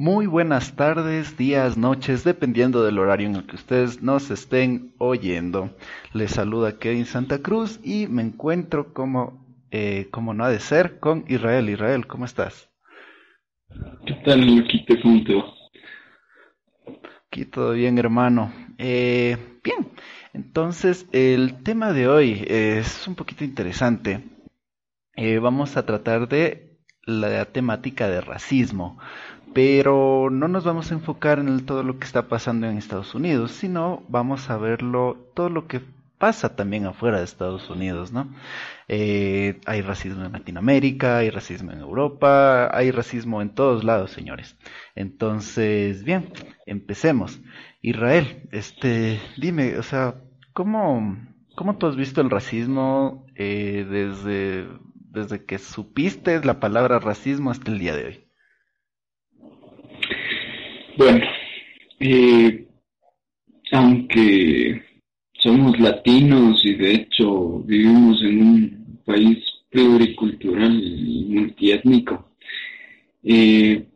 Muy buenas tardes, días, noches, dependiendo del horario en el que ustedes nos estén oyendo. Les saluda Kevin Santa Cruz y me encuentro como, eh, como no ha de ser con Israel. Israel, ¿cómo estás? ¿Qué tal, Luquita? ¿Cómo te va? Aquí todo bien, hermano. Eh, bien, entonces el tema de hoy es un poquito interesante. Eh, vamos a tratar de la temática de racismo pero no nos vamos a enfocar en todo lo que está pasando en Estados Unidos, sino vamos a verlo todo lo que pasa también afuera de Estados Unidos, ¿no? Eh, hay racismo en Latinoamérica, hay racismo en Europa, hay racismo en todos lados, señores. Entonces, bien, empecemos. Israel, este, dime, o sea, ¿cómo, cómo tú has visto el racismo eh, desde, desde que supiste la palabra racismo hasta el día de hoy? Bueno, eh, aunque somos latinos y de hecho vivimos en un país pluricultural y multiétnico, eh,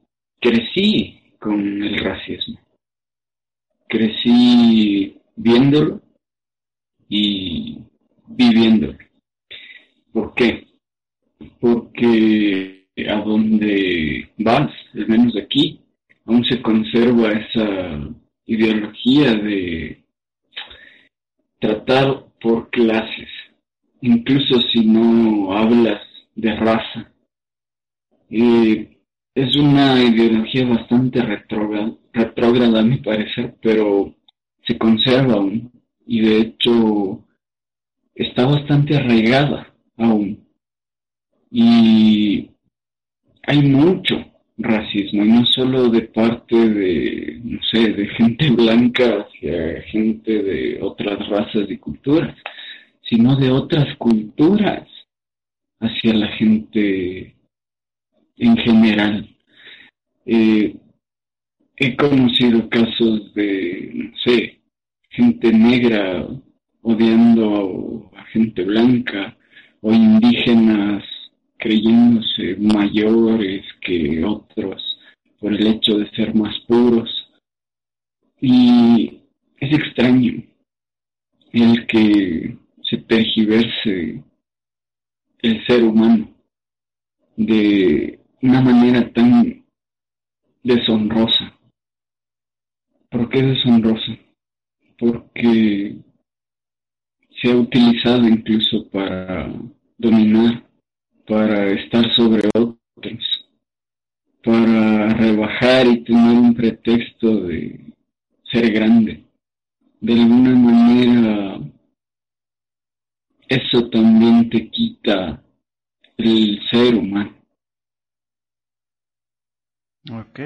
crecí con el racismo. Crecí viéndolo y viviéndolo. ¿Por qué? Porque a donde vas, al menos aquí, aún se conserva esa ideología de tratar por clases, incluso si no hablas de raza. es una ideología bastante retrógrada, a mi parecer, pero se conserva aún y de hecho está bastante arraigada aún. Y hay mucho, racismo, y no solo de parte de, no sé, de gente blanca hacia gente de otras razas y culturas, sino de otras culturas hacia la gente en general. Eh, he conocido casos de, no sé, gente negra odiando a gente blanca o indígenas creyéndose mayores que otros por el hecho de ser más puros. Y es extraño el que se tergiverse el ser humano de una manera tan deshonrosa. ¿Por qué deshonrosa? Porque se ha utilizado incluso para dominar para estar sobre otros, para rebajar y tener un pretexto de ser grande. De alguna manera, eso también te quita el ser humano. Ok.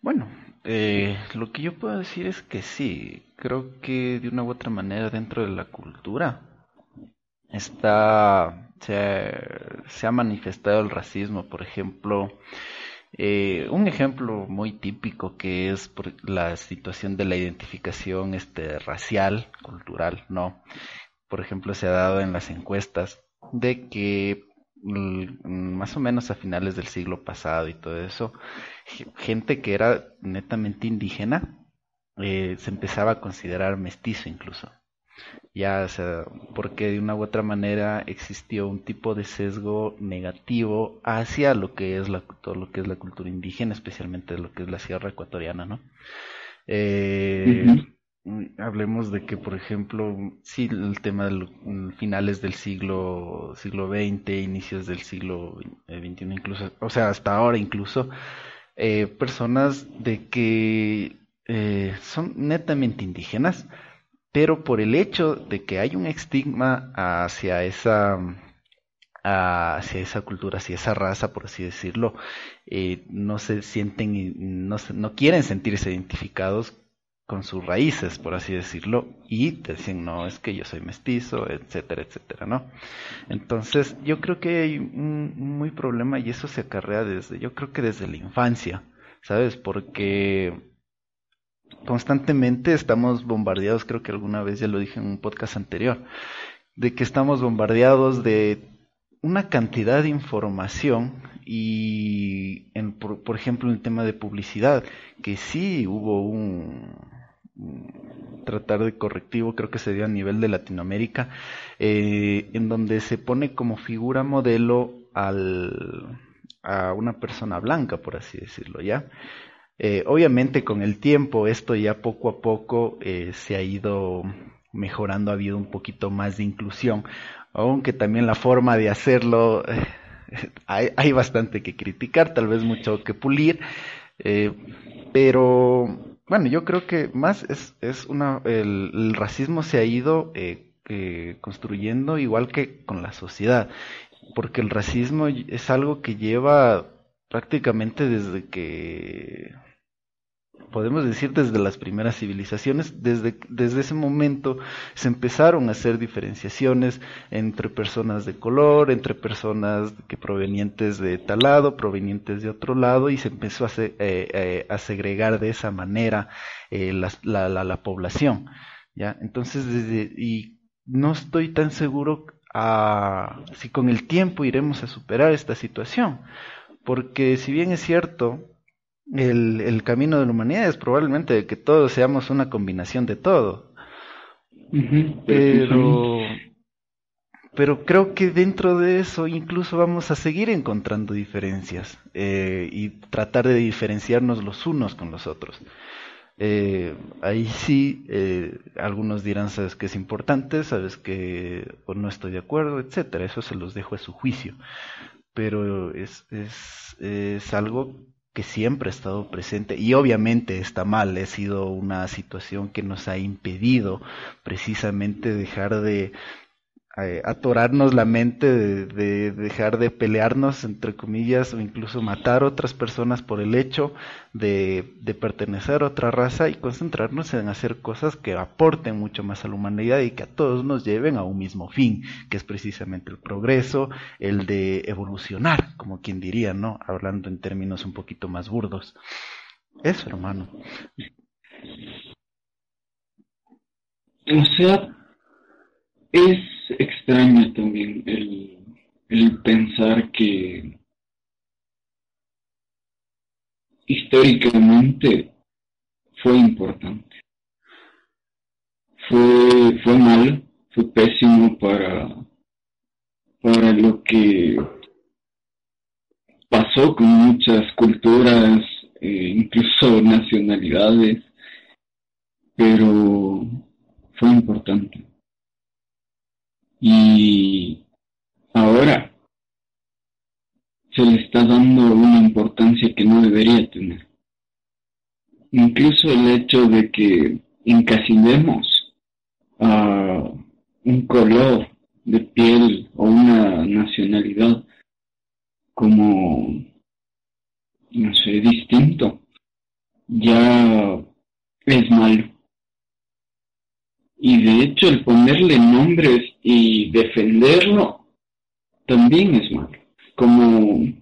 Bueno, eh, lo que yo puedo decir es que sí, creo que de una u otra manera dentro de la cultura está se ha, manifestado el racismo, por ejemplo, eh, un ejemplo muy típico que es por la situación de la identificación este, racial, cultural, ¿no? Por ejemplo, se ha dado en las encuestas de que mm, más o menos a finales del siglo pasado y todo eso, gente que era netamente indígena eh, se empezaba a considerar mestizo incluso ya, o sea, porque de una u otra manera existió un tipo de sesgo negativo hacia lo que es la, todo lo que es la cultura indígena, especialmente lo que es la sierra ecuatoriana, ¿no? Eh, Hablemos de que, por ejemplo, sí, el tema de los finales del siglo siglo XX, inicios del siglo XXI, incluso, o sea, hasta ahora incluso, eh, personas de que eh, son netamente indígenas, pero por el hecho de que hay un estigma hacia esa hacia esa cultura, hacia esa raza, por así decirlo, eh, no se sienten, no, no quieren sentirse identificados con sus raíces, por así decirlo, y te dicen, no, es que yo soy mestizo, etcétera, etcétera, ¿no? Entonces, yo creo que hay un muy problema y eso se acarrea desde, yo creo que desde la infancia, ¿sabes? Porque constantemente estamos bombardeados, creo que alguna vez ya lo dije en un podcast anterior, de que estamos bombardeados de una cantidad de información y en, por, ejemplo en el tema de publicidad, que sí hubo un, tratar de correctivo, creo que se dio a nivel de Latinoamérica, eh, en donde se pone como figura modelo al, a una persona blanca, por así decirlo, ¿ya? Eh, obviamente con el tiempo esto ya poco a poco eh, se ha ido mejorando, ha habido un poquito más de inclusión, aunque también la forma de hacerlo hay, bastante que criticar, tal vez mucho que pulir, eh, pero bueno, yo creo que más es, es una, el, racismo se ha ido eh, eh, construyendo igual que con la sociedad, porque el racismo es algo que lleva prácticamente desde que podemos decir desde las primeras civilizaciones, desde, desde ese momento se empezaron a hacer diferenciaciones entre personas de color, entre personas que provenientes de tal lado, provenientes de otro lado, y se empezó a, eh, eh, a segregar de esa manera eh, la, la, la, población. ¿ya? Entonces, desde, y no estoy tan seguro a, si con el tiempo iremos a superar esta situación, porque si bien es cierto, el, el, camino de la humanidad es probablemente que todos seamos una combinación de todo. Pero, pero creo que dentro de eso incluso vamos a seguir encontrando diferencias eh, y tratar de diferenciarnos los unos con los otros. Eh, ahí sí, eh, algunos dirán, sabes que es importante, sabes que no estoy de acuerdo, etcétera. Eso se los dejo a su juicio. Pero es, es, es algo que siempre ha estado presente y obviamente está mal, ha sido una situación que nos ha impedido precisamente dejar de eh, atorarnos la mente, de, dejar de pelearnos, entre comillas, o incluso matar otras personas por el hecho de, pertenecer a otra raza y concentrarnos en hacer cosas que aporten mucho más a la humanidad y que a todos nos lleven a un mismo fin, que es precisamente el progreso, el de evolucionar, como quien diría, ¿no? Hablando en términos un poquito más burdos. Eso, hermano. Sea, es extraño también el, el pensar que históricamente fue importante. Fue, fue mal, fue pésimo para, para lo que pasó con muchas culturas, eh, incluso nacionalidades, pero fue importante. Y ahora se le está dando una importancia que no debería tener. Incluso el hecho de que encasillemos a un color de piel o una nacionalidad como, no sé, distinto, ya es malo. Y de hecho el ponerle nombres y defenderlo también es malo. Como,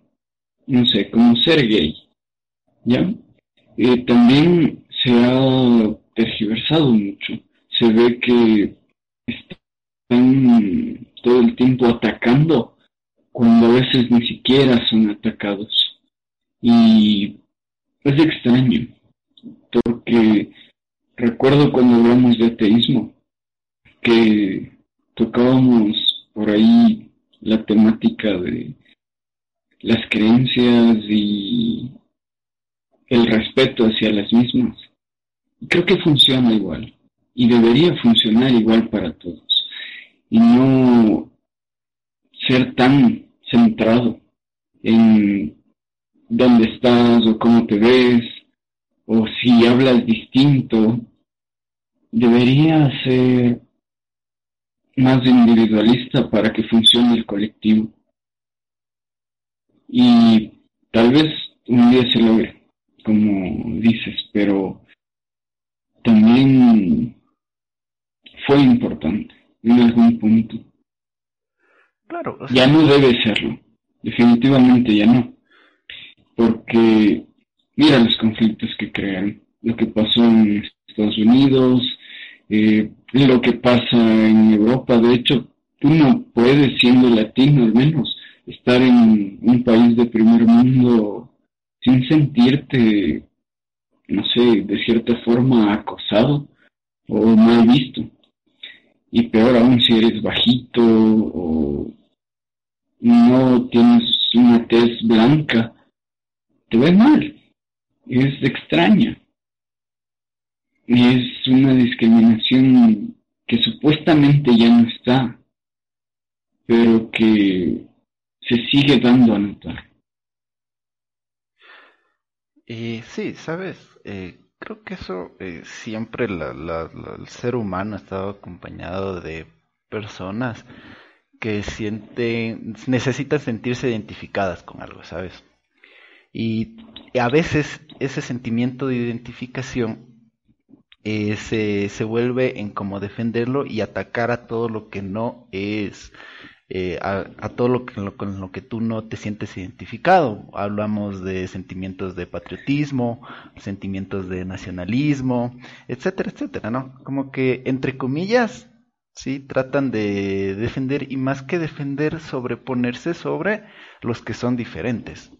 no sé, como ser gay. ¿Ya? Eh, también se ha tergiversado mucho. Se ve que están todo el tiempo atacando cuando a veces ni siquiera son atacados. Y es extraño, porque Recuerdo cuando hablamos de ateísmo, que tocábamos por ahí la temática de las creencias y el respeto hacia las mismas. Creo que funciona igual y debería funcionar igual para todos y no ser tan centrado en dónde estás o cómo te ves o si hablas distinto debería ser más individualista para que funcione el colectivo. Y tal vez un día se logre, como dices, pero también fue importante en algún punto. Claro. Ya no debe serlo, definitivamente ya no. Porque mira los conflictos que crean, lo que pasó en Estados Unidos, eh, lo que pasa en Europa. De hecho, tú no puedes, siendo latino al menos, estar en un país de primer mundo sin sentirte, no sé, de cierta forma acosado o mal visto. Y peor aún si eres bajito o no tienes una tez blanca, te ves mal. Es extraña. Es una discriminación que supuestamente ya no está, pero que se sigue dando a notar. Y sí, sabes, eh, creo que eso eh, siempre el ser humano ha estado acompañado de personas que sienten, necesitan sentirse identificadas con algo, ¿sabes? Y a veces ese sentimiento de identificación eh, se, se, vuelve en como defenderlo y atacar a todo lo que no es, eh, a, todo lo que, con lo que tú no te sientes identificado. Hablamos de sentimientos de patriotismo, sentimientos de nacionalismo, etcétera, etcétera, ¿no? Como que, entre comillas, sí, tratan de defender y más que defender, sobreponerse sobre los que son diferentes.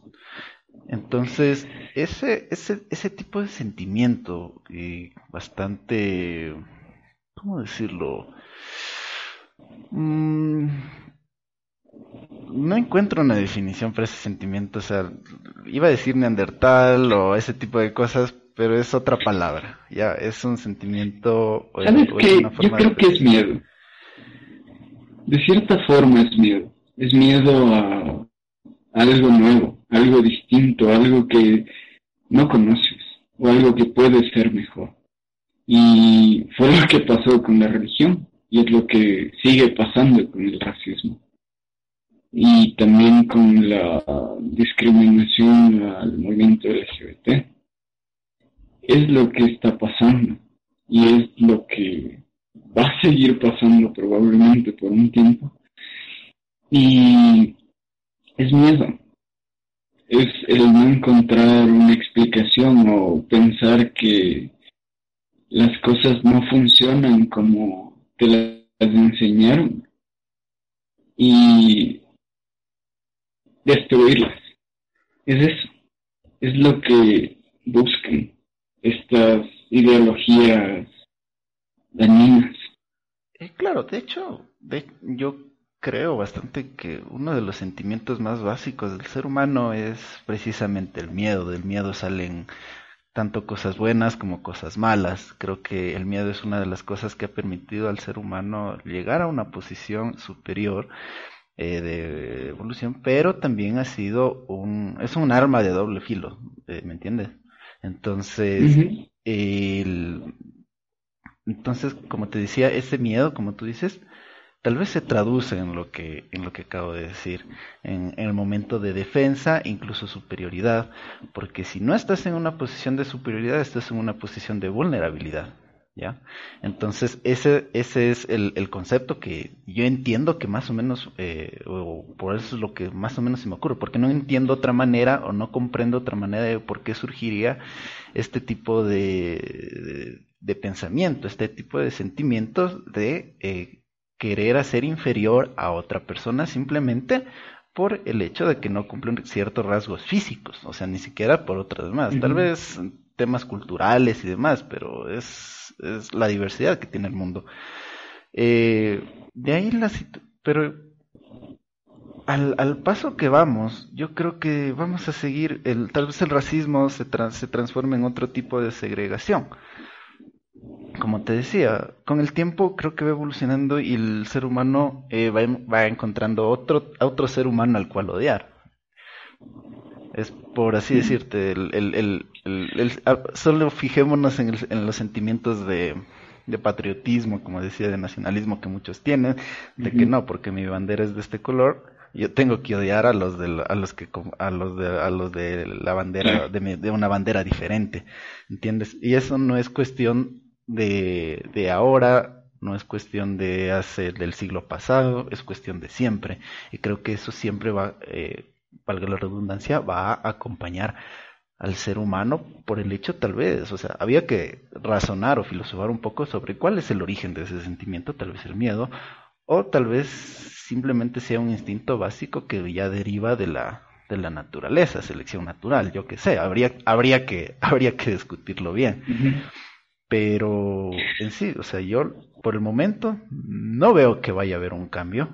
Entonces, ese, ese, ese tipo de sentimiento eh, bastante, ¿cómo decirlo? Mm, no encuentro una definición para ese sentimiento. O sea, iba a decir neandertal o ese tipo de cosas, pero es otra palabra. Ya, es un sentimiento. ¿Sabes qué? Yo creo que es miedo. De cierta forma es miedo. Es miedo a algo nuevo algo distinto, algo que no conoces o algo que puede ser mejor. Y fue lo que pasó con la religión y es lo que sigue pasando con el racismo. Y también con la discriminación al movimiento LGBT. Es lo que está pasando y es lo que va a seguir pasando probablemente por un tiempo. Y es miedo, es el no encontrar una explicación o pensar que las cosas no funcionan como te las enseñaron y destruirlas. Es eso, es lo que buscan estas ideologías dañinas. Eh, claro, de hecho, yo creo bastante que uno de los sentimientos más básicos del ser humano es precisamente el miedo. Del miedo salen tanto cosas buenas como cosas malas. Creo que el miedo es una de las cosas que ha permitido al ser humano llegar a una posición superior eh, de evolución, pero también ha sido un, es un arma de doble filo, eh, ¿me entiendes? Entonces, entonces, como te decía, ese miedo, como tú dices, tal vez se traduce en lo que, en lo que acabo de decir, en, el momento de defensa, incluso superioridad, porque si no estás en una posición de superioridad, estás en una posición de vulnerabilidad. ¿Ya? Entonces, ese, ese es el, el concepto que yo entiendo que más o menos, eh, o por eso es lo que más o menos se me ocurre, porque no entiendo otra manera o no comprendo otra manera de por qué surgiría este tipo de, de, pensamiento, este tipo de sentimientos de eh, querer hacer inferior a otra persona simplemente por el hecho de que no cumplen ciertos rasgos físicos, o sea, ni siquiera por otras más, tal vez temas culturales y demás, pero es, es la diversidad que tiene el mundo. Eh, de ahí la pero al, al, paso que vamos, yo creo que vamos a seguir, el, tal vez el racismo se, se transforme en otro tipo de segregación como te decía, con el tiempo creo que va evolucionando y el ser humano eh, va, va, encontrando otro, otro ser humano al cual odiar. Es por así decirte, el, el, el, ah, solo fijémonos en, en los sentimientos de, de, patriotismo, como decía, de nacionalismo que muchos tienen, de que no, porque mi bandera es de este color, yo tengo que odiar a los de a los que a los de a los de la bandera de, de una bandera diferente, ¿entiendes? Y eso no es cuestión de, de ahora, no es cuestión de hace del siglo pasado, es cuestión de siempre. Y creo que eso siempre va, eh, valga la redundancia, va a acompañar al ser humano por el hecho tal vez, o sea, había que razonar o filosofar un poco sobre cuál es el origen de ese sentimiento, tal vez el miedo, o tal vez simplemente sea un instinto básico que ya deriva de la, de la naturaleza, selección natural, yo qué sé, habría, habría, que, habría que discutirlo bien. Pero en sí, o sea, yo por el momento no veo que vaya a haber un cambio,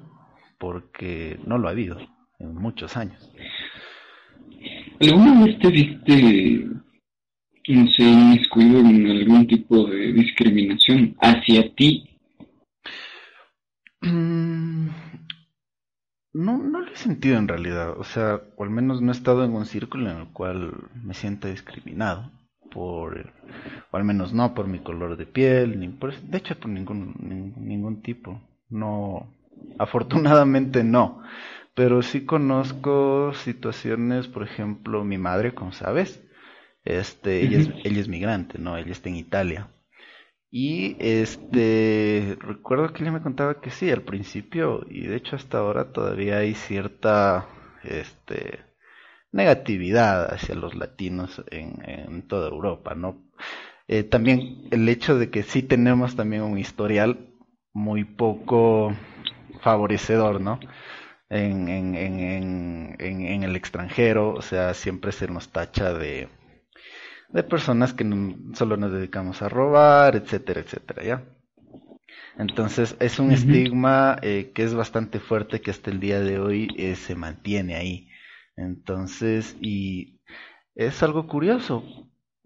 porque no lo ha habido en muchos años. ¿Alguna vez te viste, no sé, inmiscuido en algún tipo de discriminación hacia ti? Mm, no, no lo he sentido en realidad, o sea, o al menos no he estado en un círculo en el cual me sienta discriminado por, o al menos no por mi color de piel, ni por, de hecho por ningún, ningún tipo, no, afortunadamente no. Pero sí conozco situaciones, por ejemplo, mi madre, como sabes, este, ella, es, ella es migrante, ¿no? Ella está en Italia. Y este, recuerdo que ella me contaba que sí, al principio, y de hecho hasta ahora todavía hay cierta, este, negatividad hacia los latinos en, en toda Europa, ¿no? Eh, también el hecho de que sí tenemos también un historial muy poco favorecedor, ¿no? en, en, en, en, el extranjero, o sea, siempre se nos tacha de, de personas que solo nos dedicamos a robar, etcétera, etcétera, ¿ya? Entonces es un estigma eh, que es bastante fuerte que hasta el día de hoy eh, se mantiene ahí. Entonces, y es algo curioso,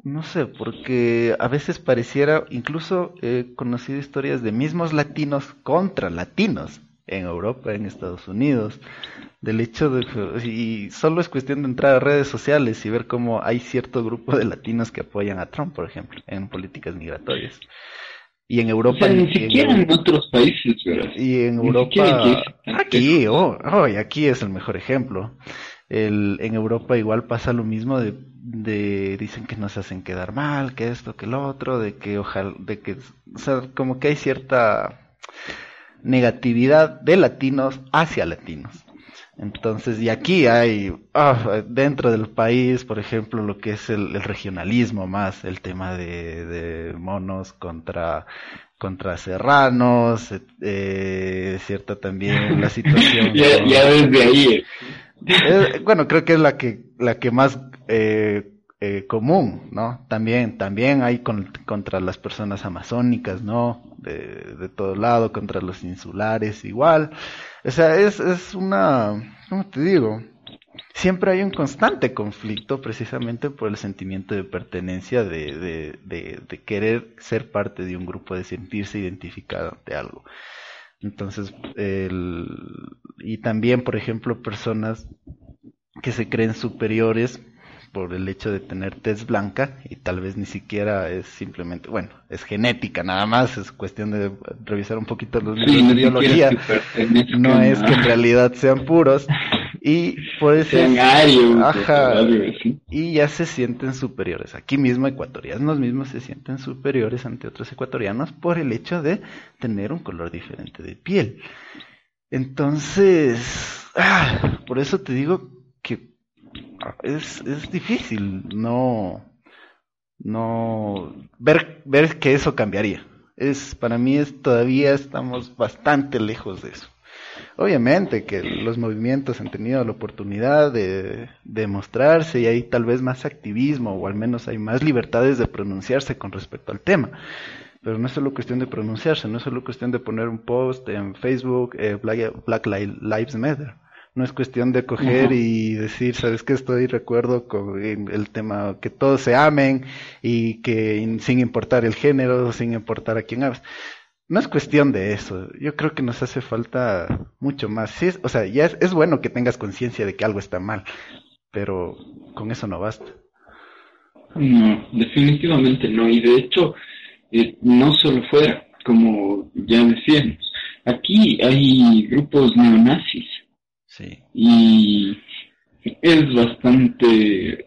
no sé, porque a veces pareciera, incluso he conocido historias de mismos latinos contra latinos en Europa, en Estados Unidos, del hecho de y solo es cuestión de entrar a redes sociales y ver cómo hay cierto grupo de latinos que apoyan a Trump, por ejemplo, en políticas migratorias. Y en Europa. ni siquiera en, otros países, ¿verdad? Y en Europa. Aquí, oh, oh, y aquí es el mejor ejemplo. El, en Europa igual pasa lo mismo de, de, dicen que nos hacen quedar mal, que esto, que lo otro, de que ojalá, de que, o sea, como que hay cierta negatividad de latinos hacia latinos. Entonces, y aquí hay, ah, dentro del país, por ejemplo, lo que es el, regionalismo más, el tema de, monos contra, contra serranos, eh, cierta también la situación. ya, desde ahí. Eh, bueno, creo que es la que, la que más eh, eh, común, ¿no? También, también hay contra las personas amazónicas, ¿no? De, todo lado, contra los insulares, igual. O sea, es, es una, ¿cómo te digo? Siempre hay un constante conflicto precisamente por el sentimiento de pertenencia, de, de, de querer ser parte de un grupo, de sentirse identificado ante algo. Entonces, el, y también, por ejemplo, personas que se creen superiores por el hecho de tener tez blanca y tal vez ni siquiera es simplemente, bueno, es genética nada más, es cuestión de revisar un poquito los libros de biología, no es que en realidad sean puros y puede ser ajá, y ya se sienten superiores. Aquí mismo ecuatorianos mismos se sienten superiores ante otros ecuatorianos por el hecho de tener un color diferente de piel. Entonces, ah, por eso te digo es, es difícil no, no ver, ver que eso cambiaría. Es, para mí es, todavía estamos bastante lejos de eso. Obviamente que los movimientos han tenido la oportunidad de, de mostrarse y hay tal vez más activismo o al menos hay más libertades de pronunciarse con respecto al tema. Pero no es solo cuestión de pronunciarse, no es solo cuestión de poner un post en Facebook, eh, Black Lives Matter no es cuestión de coger y decir, sabes que estoy recuerdo con el tema que todos se amen y que sin importar el género, sin importar a quién hablas. No es cuestión de eso. Yo creo que nos hace falta mucho más. Sí, o sea, ya es, bueno que tengas conciencia de que algo está mal, pero con eso no basta. No, definitivamente no. Y de hecho, eh, no solo fuera, como ya decíamos, aquí hay grupos neonazis y es bastante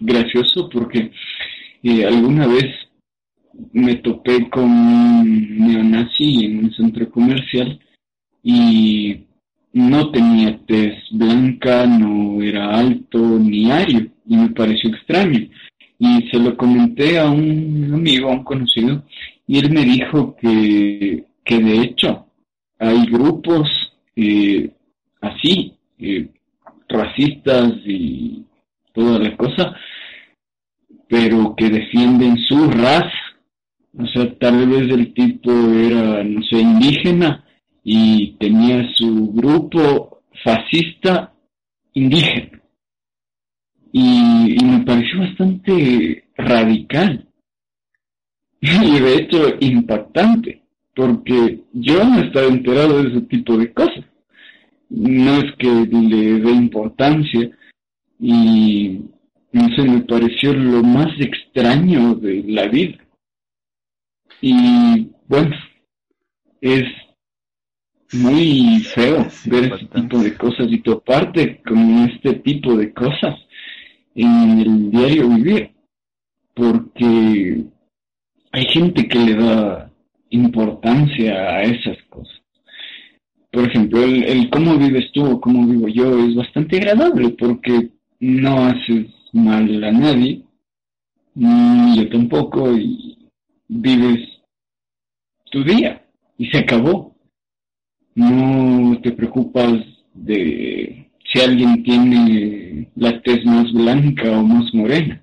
gracioso porque eh, alguna vez me topé con un neonazi en un centro comercial y no tenía tez blanca, no era alto ni ario y me pareció extraño. Y se lo comenté a un amigo, a un conocido, y él me dijo que, que de hecho hay grupos eh, así, eh, racistas y toda la cosa, pero que defienden su raza. O sea, tal vez el tipo era, no sé, indígena y tenía su grupo fascista indígena. Y, me pareció bastante radical y de hecho impactante, porque yo no estaba enterado de ese tipo de cosas. No es que le dé importancia y no sé, me pareció lo más extraño de la vida. Y bueno, es muy feo ver ese tipo de cosas y toparte con este tipo de cosas en el diario vivir, porque hay gente que le da importancia a esas cosas. Por ejemplo, el, el cómo vives tú o cómo vivo yo es bastante agradable porque no haces mal a nadie, ni yo tampoco, y vives tu día y se acabó. No te preocupas de si alguien tiene la tez más blanca o más morena,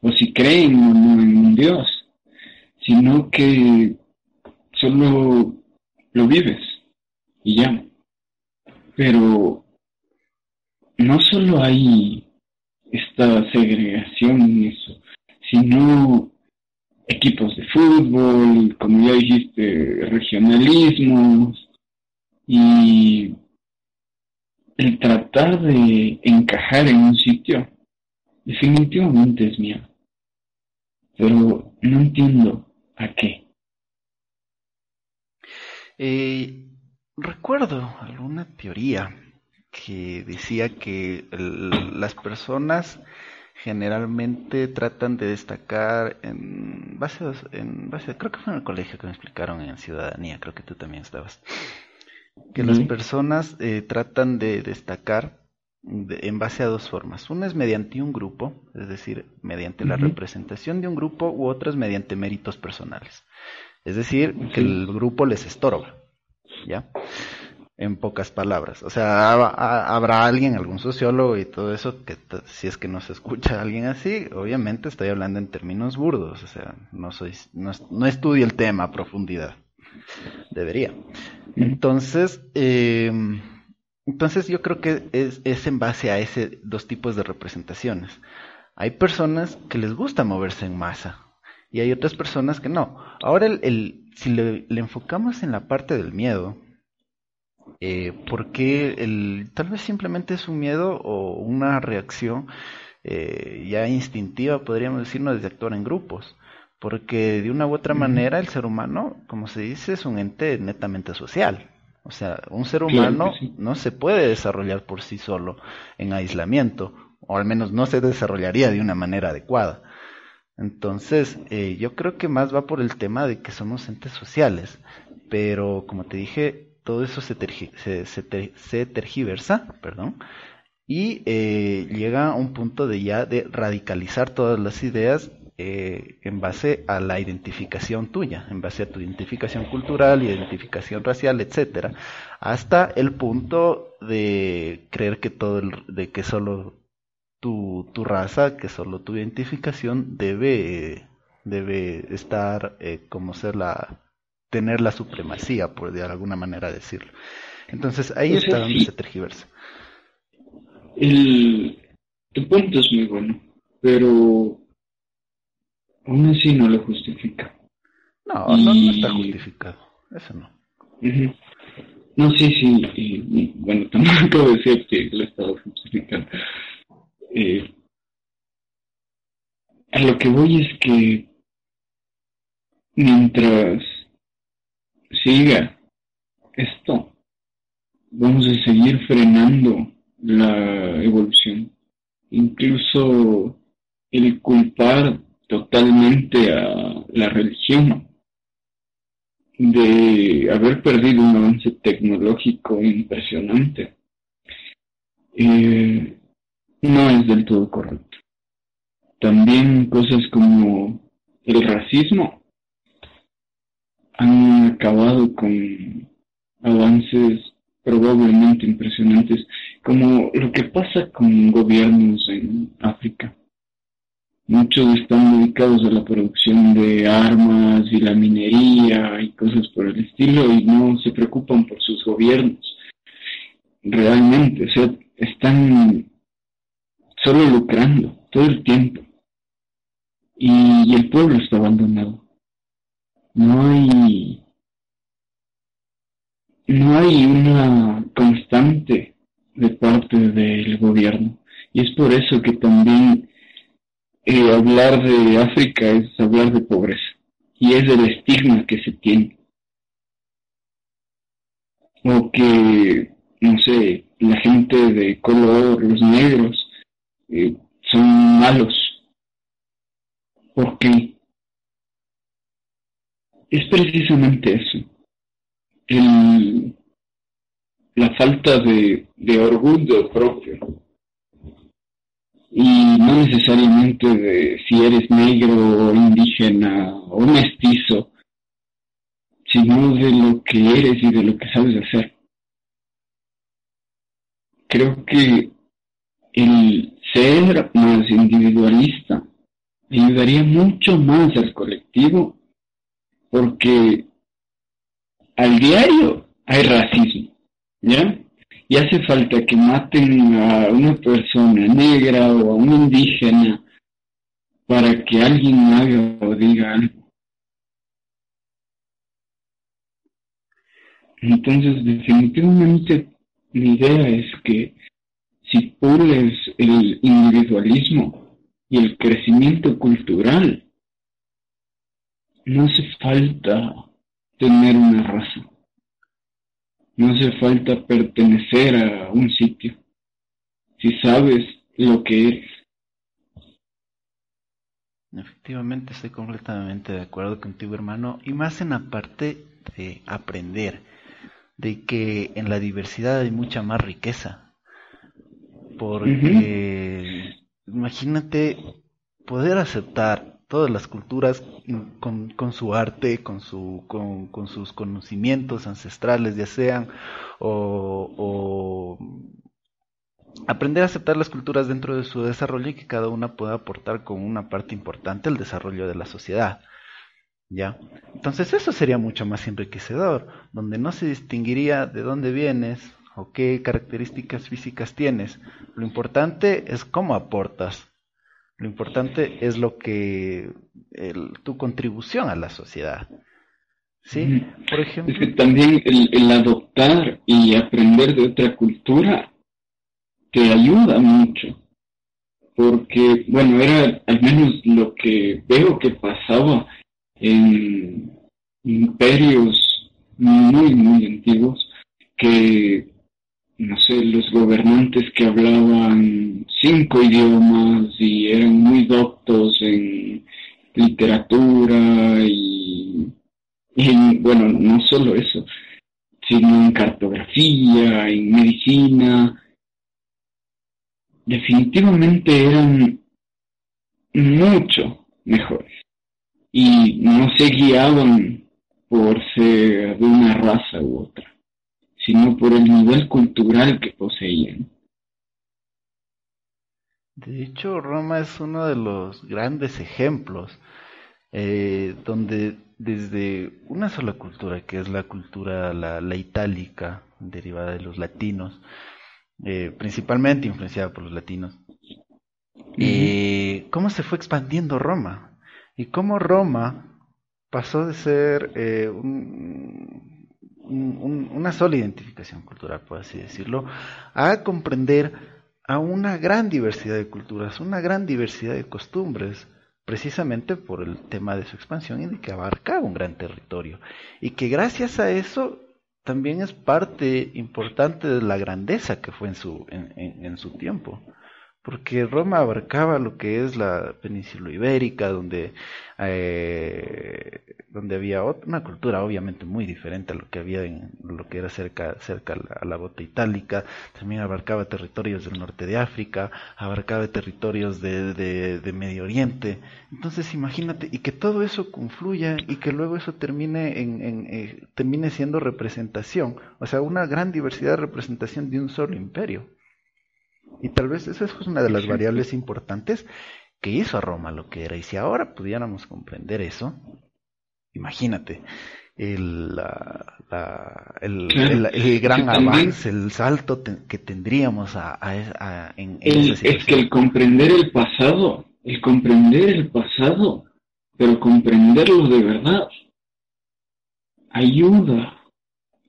o si creen o no en un Dios sino que solo lo vives y ya. Pero no solo hay esta segregación en eso, sino equipos de fútbol, como ya dijiste, regionalismos y el tratar de encajar en un sitio definitivamente es mío. Pero no entiendo ¿A qué? Eh, recuerdo alguna teoría que decía que las personas generalmente tratan de destacar en base, en base, creo que fue en el colegio que me explicaron en ciudadanía, creo que tú también estabas, que las personas eh, tratan de destacar en base a dos formas. Una es mediante un grupo, es decir, mediante la representación de un grupo, u otras mediante méritos personales. Es decir, que el grupo les estorba, ¿ya? En pocas palabras. O sea, habrá alguien, algún sociólogo y todo eso, que si es que no se escucha a alguien así, obviamente estoy hablando en términos burdos, o sea, no, soy, no, no estudio el tema a profundidad. Debería. Entonces, eh, entonces yo creo que es, es en base a ese dos tipos de representaciones. Hay personas que les gusta moverse en masa y hay otras personas que no. Ahora, el, si le, enfocamos en la parte del miedo, eh, porque el, tal vez simplemente es un miedo o una reacción eh, ya instintiva, podríamos decirnos, de actuar en grupos. Porque de una u otra manera el ser humano, como se dice, es un ente netamente social. O sea, un ser humano no se puede desarrollar por sí solo en aislamiento, o al menos no se desarrollaría de una manera adecuada. Entonces, eh, yo creo que más va por el tema de que somos entes sociales, pero como te dije, todo eso se, se, tergiversa, perdón, y eh, llega a un punto de ya de radicalizar todas las ideas eh, en base a la identificación tuya, en base a tu identificación cultural, identificación racial, etcétera, hasta el punto de creer que todo de que solo tu, tu raza, que solo tu identificación debe debe estar eh, como ser la tener la supremacía, por de alguna manera decirlo. Entonces ahí está donde se tergiversa. El, tu punto es muy bueno, pero Aún así no lo justifica. No, no, está justificado. Eso no. No, sí, sí. Y, bueno, puedo decir que lo he estado justificando. Eh, a lo que voy es que mientras siga esto, vamos a seguir frenando la evolución. Incluso el culpar totalmente a la religión de haber perdido un avance tecnológico impresionante. Eh, no es del todo correcto. También cosas como el racismo han acabado con avances probablemente impresionantes, como lo que pasa con gobiernos en África. Muchos están dedicados a la producción de armas y la minería y cosas por el estilo y no se preocupan por sus gobiernos. Realmente, o sea, están solo lucrando todo el tiempo. Y, el pueblo está abandonado. No hay no hay una constante de parte del gobierno. Y es por eso que también eh, hablar de África es hablar de pobreza. Y es el estigma que se tiene. O que, no sé, la gente de color, los negros, eh, son malos. Porque es precisamente eso. El, la falta de, orgullo propio. Y no necesariamente de si eres negro o indígena o mestizo, sino de lo que eres y de lo que sabes hacer. Creo que el ser más individualista ayudaría mucho más al colectivo porque al diario hay racismo, ¿ya? Y hace falta que maten a una persona negra o a un indígena para que alguien haga o diga algo. Entonces, definitivamente, mi idea es que si pules el individualismo y el crecimiento cultural, no hace falta tener una raza, no hace falta pertenecer a un sitio, si sabes lo que eres. Efectivamente, estoy completamente de acuerdo contigo, hermano, y más en la parte de aprender, de que en la diversidad hay mucha más riqueza, porque imagínate poder aceptar todas las culturas con, su arte, con, su, con, sus conocimientos ancestrales, ya sean, o, o aprender a aceptar las culturas dentro de su desarrollo y que cada una pueda aportar con una parte importante al desarrollo de la sociedad. ¿Ya? Entonces eso sería mucho más enriquecedor, donde no se distinguiría de dónde vienes, o qué características físicas tienes. Lo importante es cómo aportas. Lo importante es lo que tu contribución a la sociedad. ¿Sí? Por ejemplo. Es que también el, el adoptar y aprender de otra cultura te ayuda mucho. Porque, bueno, era al menos lo que veo que pasaba en imperios muy, muy antiguos, que no sé, los gobernantes que hablaban cinco idiomas y eran muy doctos en literatura y, bueno, no solo eso, sino en cartografía, en medicina. Definitivamente eran mucho mejores y no se guiaban por ser de una raza u otra sino por el nivel cultural que poseían. De hecho, Roma es uno de los grandes ejemplos eh, donde desde una sola cultura, que es la cultura, la, itálica, derivada de los latinos, eh, principalmente influenciada por los latinos, eh, cómo se fue expandiendo Roma y cómo Roma pasó de ser un, una sola identificación cultural, por así decirlo, a comprender a una gran diversidad de culturas, una gran diversidad de costumbres, precisamente por el tema de su expansión y de que abarcaba un gran territorio. Y que gracias a eso también es parte importante de la grandeza que fue en su, en, su tiempo. Porque Roma abarcaba lo que es la península ibérica, donde, eh, donde había una cultura obviamente muy diferente a lo que había en lo que era cerca, cerca a la, bota itálica, también abarcaba territorios del norte de África, abarcaba territorios de, de, Medio Oriente. Entonces imagínate, y que todo eso confluya y que luego eso termine, en, en eh, termine siendo representación, o sea, una gran diversidad de representación de un solo imperio. Y tal vez esa es una de las variables importantes que hizo a Roma lo que era. Y si ahora pudiéramos comprender eso, imagínate el, el, gran avance, el salto que tendríamos a, en, Es que el comprender el pasado, el comprender el pasado, pero comprenderlo de verdad, ayuda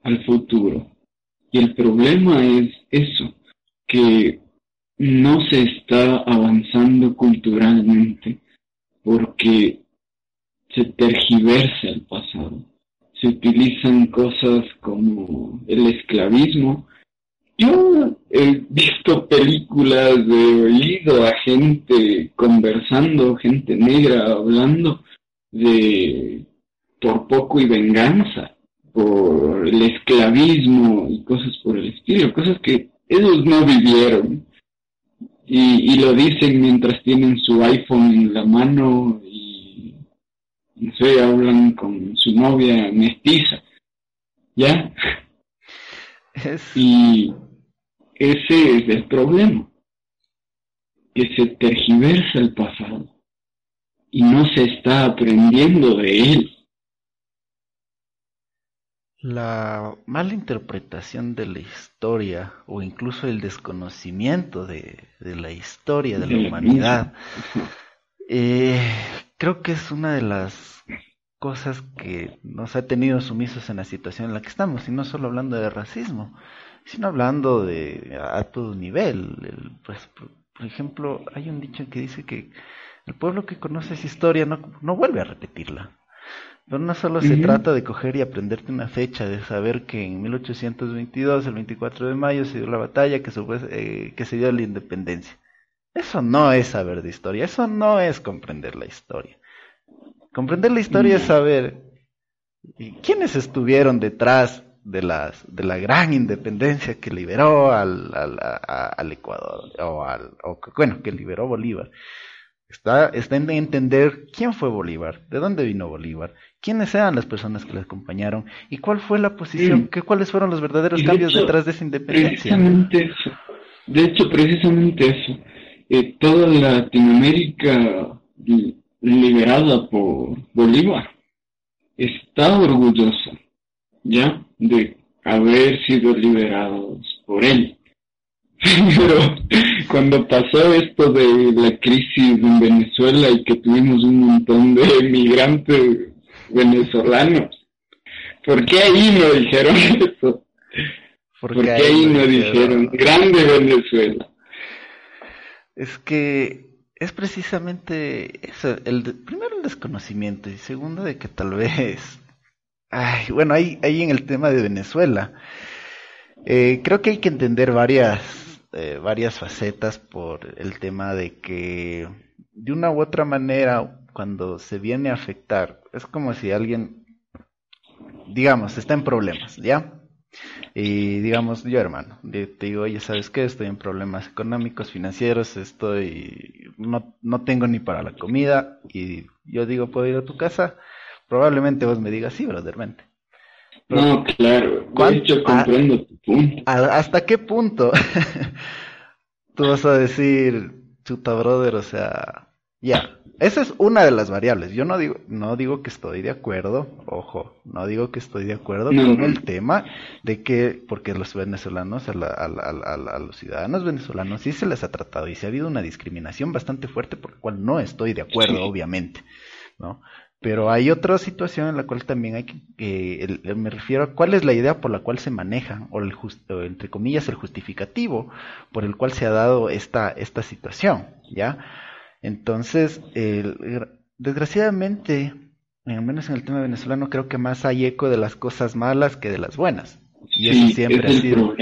al futuro. Y el problema es eso, que no se está avanzando culturalmente porque se tergiversa el pasado. Se utilizan cosas como el esclavismo. Yo he visto películas, he oído a gente conversando, gente negra hablando de por poco y venganza, por el esclavismo y cosas por el estilo, cosas que ellos no vivieron y, lo dicen mientras tienen su iPhone en la mano y no sé, hablan con su novia mestiza, ¿ya? Y ese es el problema, que se tergiversa el pasado y no se está aprendiendo de él la mala interpretación de la historia o incluso el desconocimiento de, la historia de la humanidad, eh, creo que es una de las cosas que nos ha tenido sumisos en la situación en la que estamos, y no solo hablando de racismo, sino hablando de a todo nivel. pues, por, ejemplo, hay un dicho que dice que el pueblo que conoce esa historia no, no vuelve a repetirla. Pero no solo se trata de coger y aprenderte una fecha, de saber que en 1822, el 24 de mayo, se dio la batalla que, eh, que se dio la independencia. Eso no es saber de historia, eso no es comprender la historia. Comprender la historia es saber quiénes estuvieron detrás de, las, de la gran independencia que liberó al, al, Ecuador, o, al, o bueno, que liberó Bolívar. Está, está en entender quién fue Bolívar, de dónde vino Bolívar, quiénes eran las personas que le acompañaron y cuál fue la posición, que, cuáles fueron los verdaderos cambios detrás de esa independencia. Precisamente eso. De hecho, precisamente eso. Eh, toda Latinoamérica liberada por Bolívar está orgullosa ya de haber sido liberados por él. Pero cuando pasó esto de la crisis en Venezuela y que tuvimos un montón de migrantes venezolanos. ¿Por qué ahí no dijeron eso? ¿Por, qué ahí no dijeron grande Venezuela? Es que es precisamente eso, el primero el desconocimiento y segundo de que tal vez, ay, bueno, ahí, ahí en el tema de Venezuela, eh, creo que hay que entender varias, eh, varias facetas por el tema de que de una u otra manera cuando se viene a afectar, es como si alguien, digamos, está en problemas, ¿ya? Y digamos, yo hermano, te digo, oye, ¿sabes qué? Estoy en problemas económicos, financieros, estoy, no, no tengo ni para la comida, y yo digo, ¿puedo ir a tu casa? Probablemente vos me digas, sí, brother, vente. no, claro, yo comprendo tu punto. ¿Hasta qué punto tú vas a decir, chuta, brother, o sea, ya, esa es una de las variables. Yo no digo, no digo que estoy de acuerdo, ojo, no digo que estoy de acuerdo con el tema de que, porque los venezolanos, a, los ciudadanos venezolanos sí se les ha tratado y se ha habido una discriminación bastante fuerte por la cual no estoy de acuerdo, obviamente, ¿no? Pero hay otra situación en la cual también hay que, me refiero a cuál es la idea por la cual se maneja, o, el o entre comillas el justificativo por el cual se ha dado esta, esta situación, ¿ya? Entonces, desgraciadamente, al menos en el tema venezolano, creo que más hay eco de las cosas malas que de las buenas. Y eso siempre ha sido.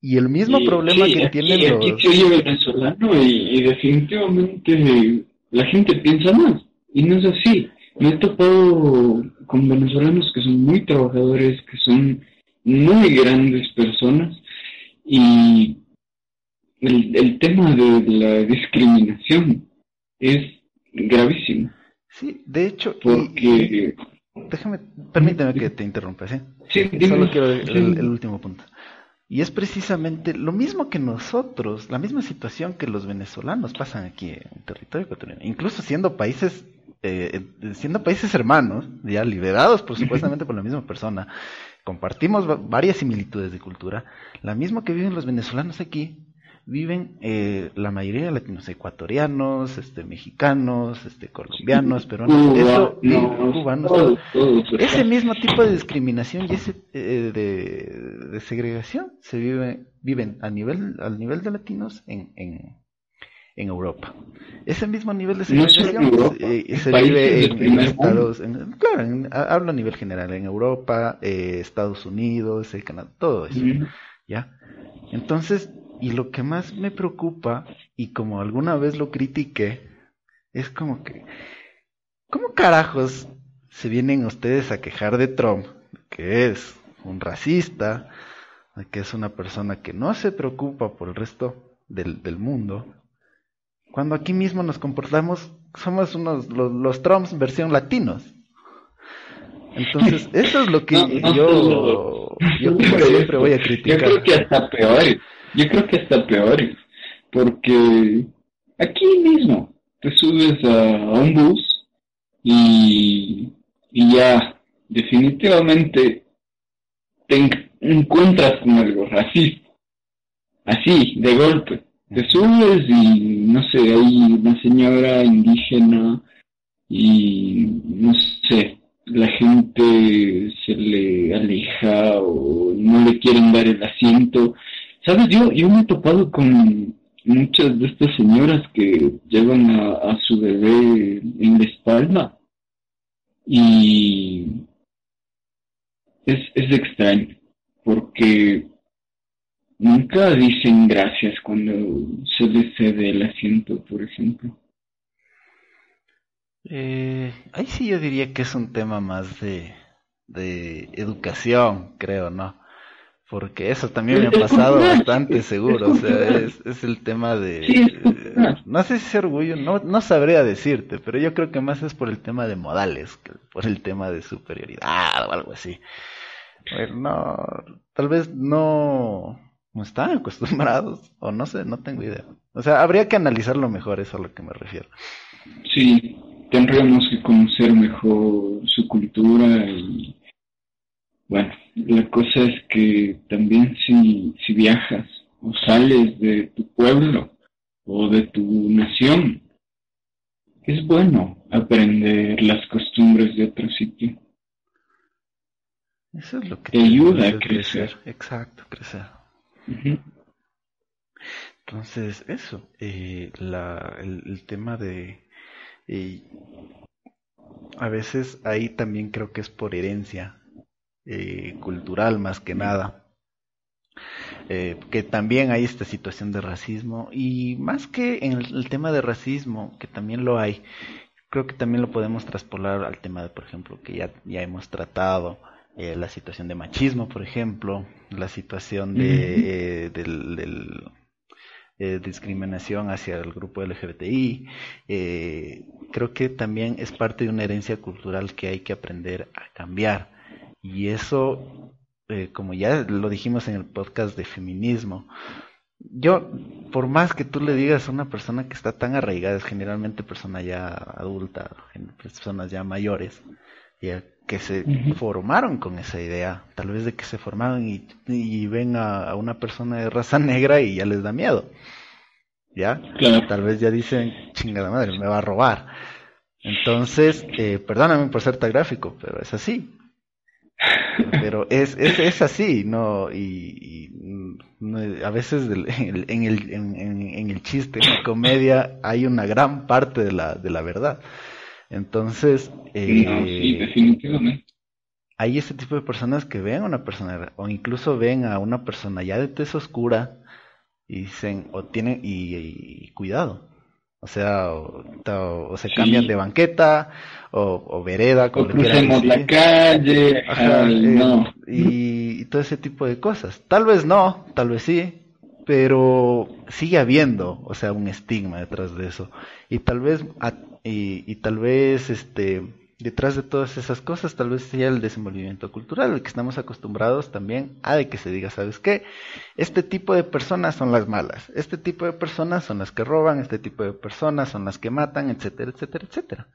Y el mismo problema que tienen los... Aquí soy venezolano y, definitivamente la gente piensa más. Y no es así. Me he topado con venezolanos que son muy trabajadores, que son muy grandes personas y el, el tema de la discriminación es gravísimo. Sí, de hecho, porque... déjame, permíteme que te interrumpa, ¿sí? Sí, Solo quiero el, último punto. Y es precisamente lo mismo que nosotros, la misma situación que los venezolanos pasan aquí en territorio ecuatoriano, incluso siendo países, eh, siendo países hermanos, ya liberados por supuestamente por la misma persona, compartimos varias similitudes de cultura, la misma que viven los venezolanos aquí, viven eh, la mayoría de latinos ecuatorianos, este, mexicanos, este, colombianos, peruanos, eso, cubanos, ese mismo tipo de discriminación y ese eh, de, segregación se vive, viven a nivel, al nivel de latinos en, en, en Europa. Ese mismo nivel de segregación eh, se vive en, Estados Unidos, claro, hablo a nivel general, en Europa, Estados Unidos, Canadá, todo eso, ¿ya? Entonces, y lo que más me preocupa, y como alguna vez lo critiqué, es como que, ¿cómo carajos se vienen ustedes a quejar de Trump, que es un racista, que es una persona que no se preocupa por el resto del, del mundo, cuando aquí mismo nos comportamos, somos unos, los, los Trumps versión latinos? Entonces, eso es lo que yo, yo siempre voy a criticar. Yo creo que hasta peor. Yo creo que hasta peor, porque aquí mismo te subes a, un bus y, ya definitivamente te encuentras con algo racista, así, de golpe. Te subes y no sé, hay una señora indígena y no sé, la gente se le aleja o no le quieren dar el asiento ¿Sabes? Yo, yo me he topado con muchas de estas señoras que llevan a, su bebé en la espalda y es, es extraño porque nunca dicen gracias cuando se les cede el asiento, por ejemplo. Eh, ahí sí yo diría que es un tema más de, de educación, creo, ¿no? Porque eso también me ha pasado bastante seguro, o sea, es, el tema de... no sé si es orgullo, no, no sabría decirte, pero yo creo que más es por el tema de modales, que por el tema de superioridad o algo así. no, tal vez no, no están acostumbrados, o no sé, no tengo idea. O sea, habría que analizarlo mejor, eso a lo que me refiero. Sí, tendríamos que conocer mejor su cultura y bueno, la cosa es que también si, si viajas o sales de tu pueblo o de tu nación, es bueno aprender las costumbres de otro sitio. Eso es lo que te, ayuda a crecer. Exacto, crecer. Entonces, eso, eh, la, el, tema de... Eh, a veces ahí también creo que es por herencia eh, cultural más que nada. Eh, que también hay esta situación de racismo y más que en el, tema de racismo, que también lo hay, creo que también lo podemos traspolar al tema de, por ejemplo, que ya, ya hemos tratado, eh, la situación de machismo, por ejemplo, la situación de, del, discriminación hacia el grupo LGBTI, creo que también es parte de una herencia cultural que hay que aprender a cambiar. Y eso, eh, como ya lo dijimos en el podcast de feminismo, yo, por más que tú le digas a una persona que está tan arraigada, es generalmente persona ya adulta, personas ya mayores, que se formaron con esa idea, tal vez de que se formaron y, ven a, una persona de raza negra y ya les da miedo. ¿Ya? Tal vez ya dicen, chingada madre, me va a robar. Entonces, eh, perdóname por ser tan gráfico, pero es así. Pero es, es, es así, ¿no? Y, a veces en, el, en, el chiste, en la comedia, hay una gran parte de la, de la verdad. Entonces... Eh, sí, definitivamente. hay ese tipo de personas que ven a una persona, o incluso ven a una persona ya de tez oscura y dicen, o tienen, y, cuidado. O sea, o, se cambian de banqueta, o, vereda, como o la calle, eh, y, todo ese tipo de cosas. Tal vez no, tal vez sí, pero sigue habiendo, o sea, un estigma detrás de eso. Y tal vez, y, y tal vez, este, detrás de todas esas cosas tal vez sea el desenvolvimiento cultural, el que estamos acostumbrados también a de que se diga, ¿sabes qué? Este tipo de personas son las malas, este tipo de personas son las que roban, este tipo de personas son las que matan, etcétera, etcétera, etcétera.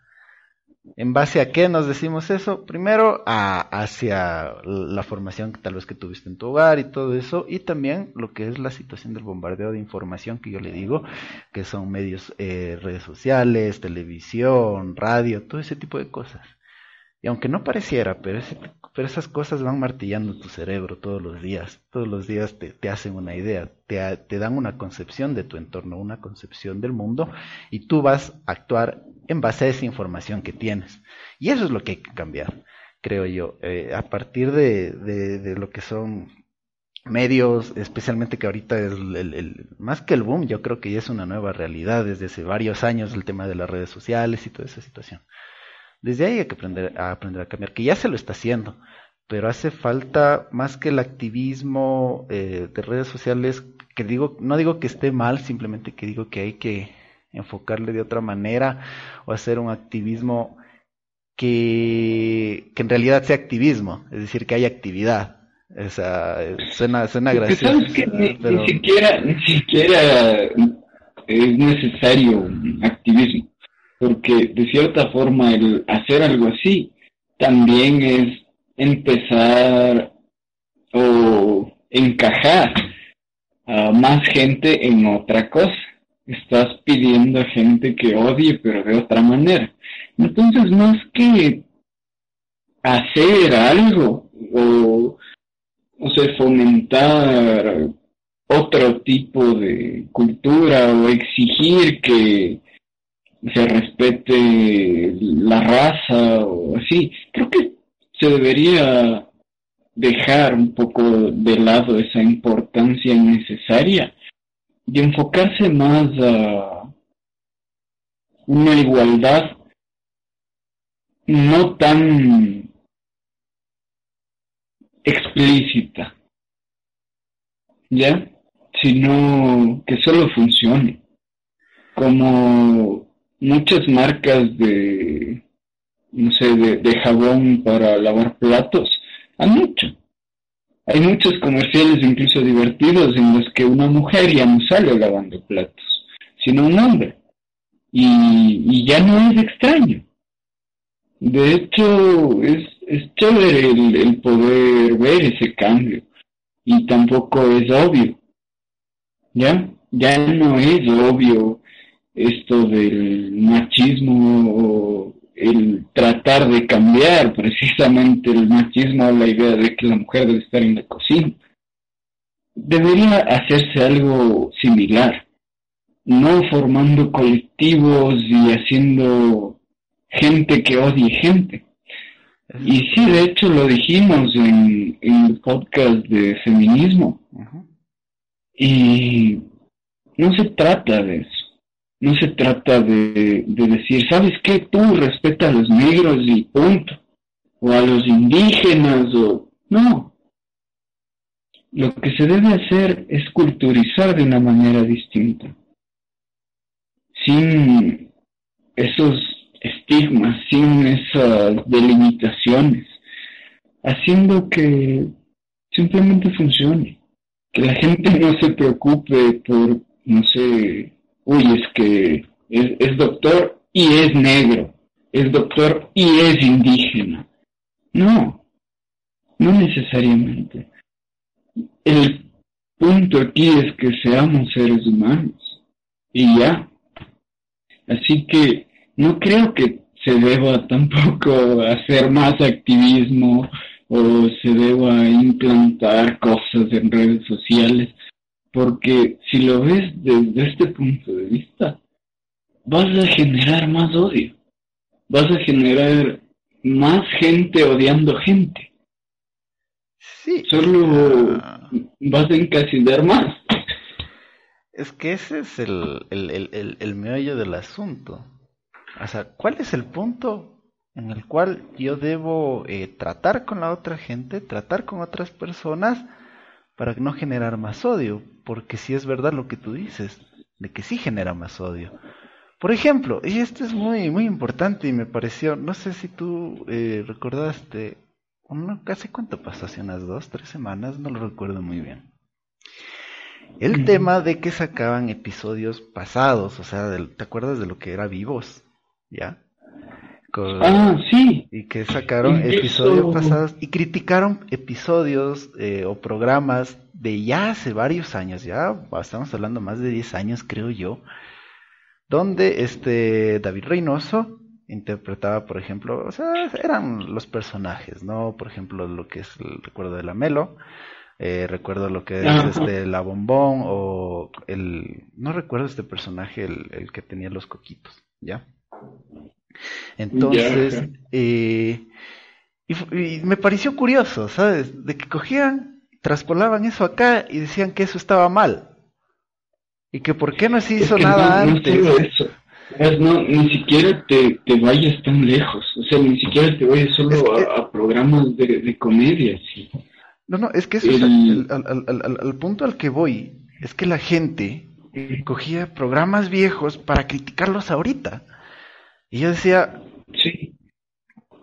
¿En base a qué nos decimos eso? Primero, a, hacia la formación que tal vez que tuviste en tu hogar y todo eso, y también lo que es la situación del bombardeo de información que yo le digo, que son medios, eh, redes sociales, televisión, radio, todo ese tipo de cosas. Y aunque no pareciera, pero, pero esas cosas van martillando tu cerebro todos los días. Todos los días te, hacen una idea, te, te, dan una concepción de tu entorno, una concepción del mundo, y tú vas a actuar en base a esa información que tienes. Y eso es lo que hay que cambiar, creo yo. Eh, a partir de, lo que son medios, especialmente que ahorita es más que el boom, yo creo que ya es una nueva realidad desde hace varios años el tema de las redes sociales y toda esa situación. Desde ahí hay que aprender a, aprender a cambiar, que ya se lo está haciendo, pero hace falta más que el activismo eh, de redes sociales, que digo, no digo que esté mal, simplemente que digo que hay que enfocarle de otra manera o hacer un activismo que, que en realidad sea activismo, es decir, que haya actividad. O sea, suena, suena gracioso. ni, siquiera, ni siquiera es necesario activismo, porque de cierta forma el hacer algo así también es empezar o encajar a más gente en otra cosa estás pidiendo a gente que odie, pero de otra manera. Entonces, más que hacer algo o, o sea, fomentar otro tipo de cultura o exigir que se respete la raza o así, creo que se debería dejar un poco de lado esa importancia necesaria y enfocarse más a una igualdad no tan explícita, ¿ya? Sino que solo funcione. Como muchas marcas de, no sé, de, jabón para lavar platos han hecho. Hay muchos comerciales incluso divertidos en los que una mujer ya no sale lavando platos, sino un hombre. Y, ya no es extraño. De hecho, es, es chévere el, el poder ver ese cambio. Y tampoco es obvio. ¿Ya? Ya no es obvio esto del machismo o el tratar de cambiar precisamente el machismo la idea de que la mujer debe estar en la cocina. Debería hacerse algo similar, no formando colectivos y haciendo gente que odie gente. Y sí, de hecho lo dijimos en, el podcast de feminismo. Y no se trata de eso no se trata de, decir, ¿sabes qué? Tú respeta a los negros y punto. O a los indígenas o... No. Lo que se debe hacer es culturizar de una manera distinta. Sin esos estigmas, sin esas delimitaciones. Haciendo que simplemente funcione. Que la gente no se preocupe por, no sé, uy, es que es, doctor y es negro, es doctor y es indígena. No, no necesariamente. El punto aquí es que seamos seres humanos y ya. Así que no creo que se deba tampoco hacer más activismo o se deba implantar cosas en redes sociales porque si lo ves desde este punto de vista, vas a generar más odio. Vas a generar más gente odiando gente. Sí. Solo vas a encasillar más. Es que ese es el, el, el, el, meollo del asunto. O sea, ¿cuál es el punto en el cual yo debo eh, tratar con la otra gente, tratar con otras personas para no generar más odio? Porque si es verdad lo que tú dices, de que sí genera más odio. Por ejemplo, y esto es muy, muy importante y me pareció, no sé si tú eh, recordaste, casi cuánto pasó, hace unas dos, tres semanas, no lo recuerdo muy bien. El tema de que sacaban episodios pasados, o sea, ¿te acuerdas de lo que era Vivos? ¿Ya? Ah, sí. Y que sacaron episodios pasados y criticaron episodios eh, o programas de ya hace varios años, ya estamos hablando más de 10 años, creo yo, donde este David Reynoso interpretaba, por ejemplo, o sea, eran los personajes, ¿no? Por ejemplo, lo que es el recuerdo de la Melo, eh, recuerdo lo que es este la bombón o el no recuerdo este personaje el, que tenía los coquitos, ¿ya? Entonces, eh, y, me pareció curioso, ¿sabes? De que cogían, traspolaban eso acá y decían que eso estaba mal. Y que por qué no se hizo nada antes. No, ni siquiera te, te, vayas tan lejos. O sea, ni siquiera te vayas solo a, programas de, de comedia. ¿sí? No, no, es que eso es al, al, al, punto al que voy. Es que la gente cogía programas viejos para criticarlos ahorita. Y yo decía, sí.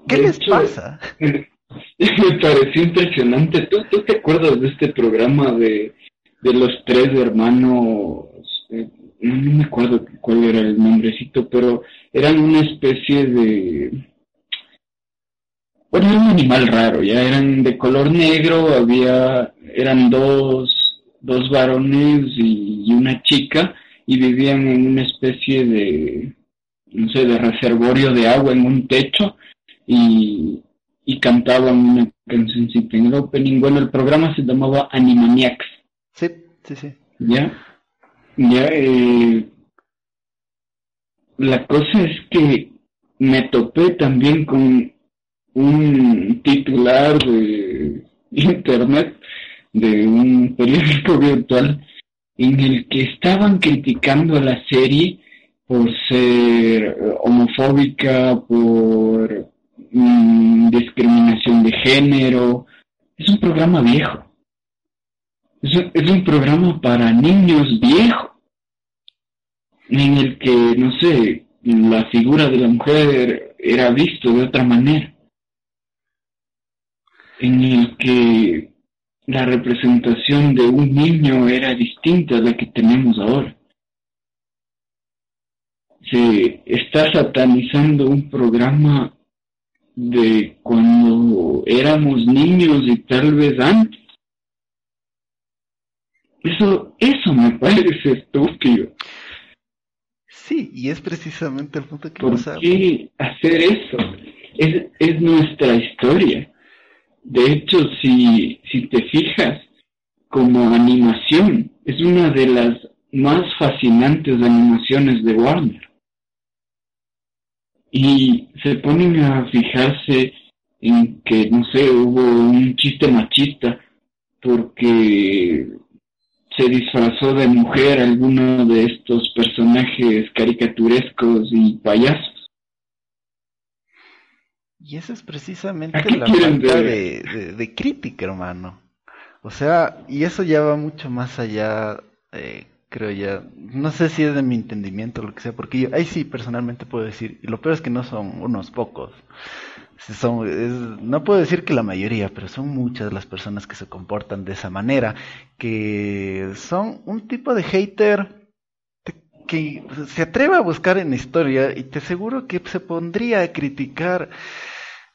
¿qué les pasa? Me pareció impresionante. ¿Tú, ¿Tú, te acuerdas de este programa de, de los tres hermanos? Eh, no, me acuerdo cuál era el nombrecito, pero eran una especie de... Bueno, era un animal raro, ya eran de color negro, había, eran dos, dos varones y una chica, y vivían en una especie de, no sé, de reservorio de agua en un techo y, y cantaban una canción en el opening. Bueno, el programa se llamaba Animaniacs. Sí, sí, sí. ¿Ya? Ya, eh, la cosa es que me topé también con un titular de internet de un periódico virtual en el que estaban criticando la serie por ser homofóbica, por mm, discriminación de género. Es un programa viejo. Es un, programa para niños viejos, en el que, no sé, la figura de la mujer era visto de otra manera, en el que la representación de un niño era distinta a la que tenemos ahora se está satanizando un programa de cuando éramos niños y tal vez antes. Eso, eso me parece estúpido. Sí, y es precisamente el punto que ¿Por qué hacer eso? Es, es nuestra historia. De hecho, si, si te fijas, como animación, es una de las más fascinantes animaciones de Warner y se ponen a fijarse en que, no sé, hubo un chiste machista porque se disfrazó de mujer alguno de estos personajes caricaturescos y payasos. Y esa es precisamente la falta de, de, crítica, hermano. O sea, y eso ya va mucho más allá eh, creo ya. No sé si es de mi entendimiento o lo que sea, porque yo ahí sí personalmente puedo decir, y lo peor es que no son unos pocos. Son, no puedo decir que la mayoría, pero son muchas las personas que se comportan de esa manera, que son un tipo de hater que se atreve a buscar en historia y te aseguro que se pondría a criticar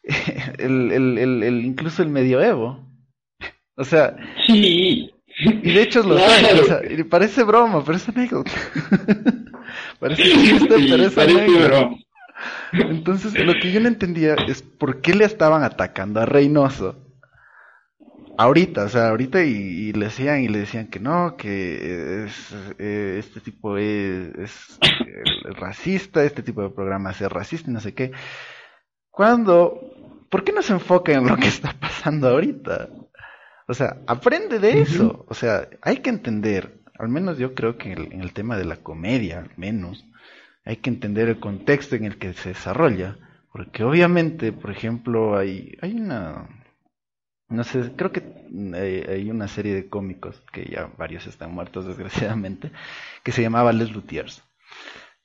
el, el, el, el incluso el medioevo. O sea, sí, y de hecho lo sabe, parece broma, pero es anécdota. parece chiste, pero es anécdota. Entonces, lo que yo no entendía es por qué le estaban atacando a Reynoso. Ahorita, o sea, ahorita y, le decían y le decían que no, que es, eh, este tipo es, es racista, este tipo de programas es racista y no sé qué. Cuando, ¿por qué no se enfoca en lo que está pasando ahorita? O sea, aprende de eso. O sea, hay que entender, al menos yo creo que en el tema de la comedia, al menos, hay que entender el contexto en el que se desarrolla. Porque obviamente, por ejemplo, hay, hay una, no sé, creo que hay, una serie de cómicos, que ya varios están muertos desgraciadamente, que se llamaba Les Luthiers.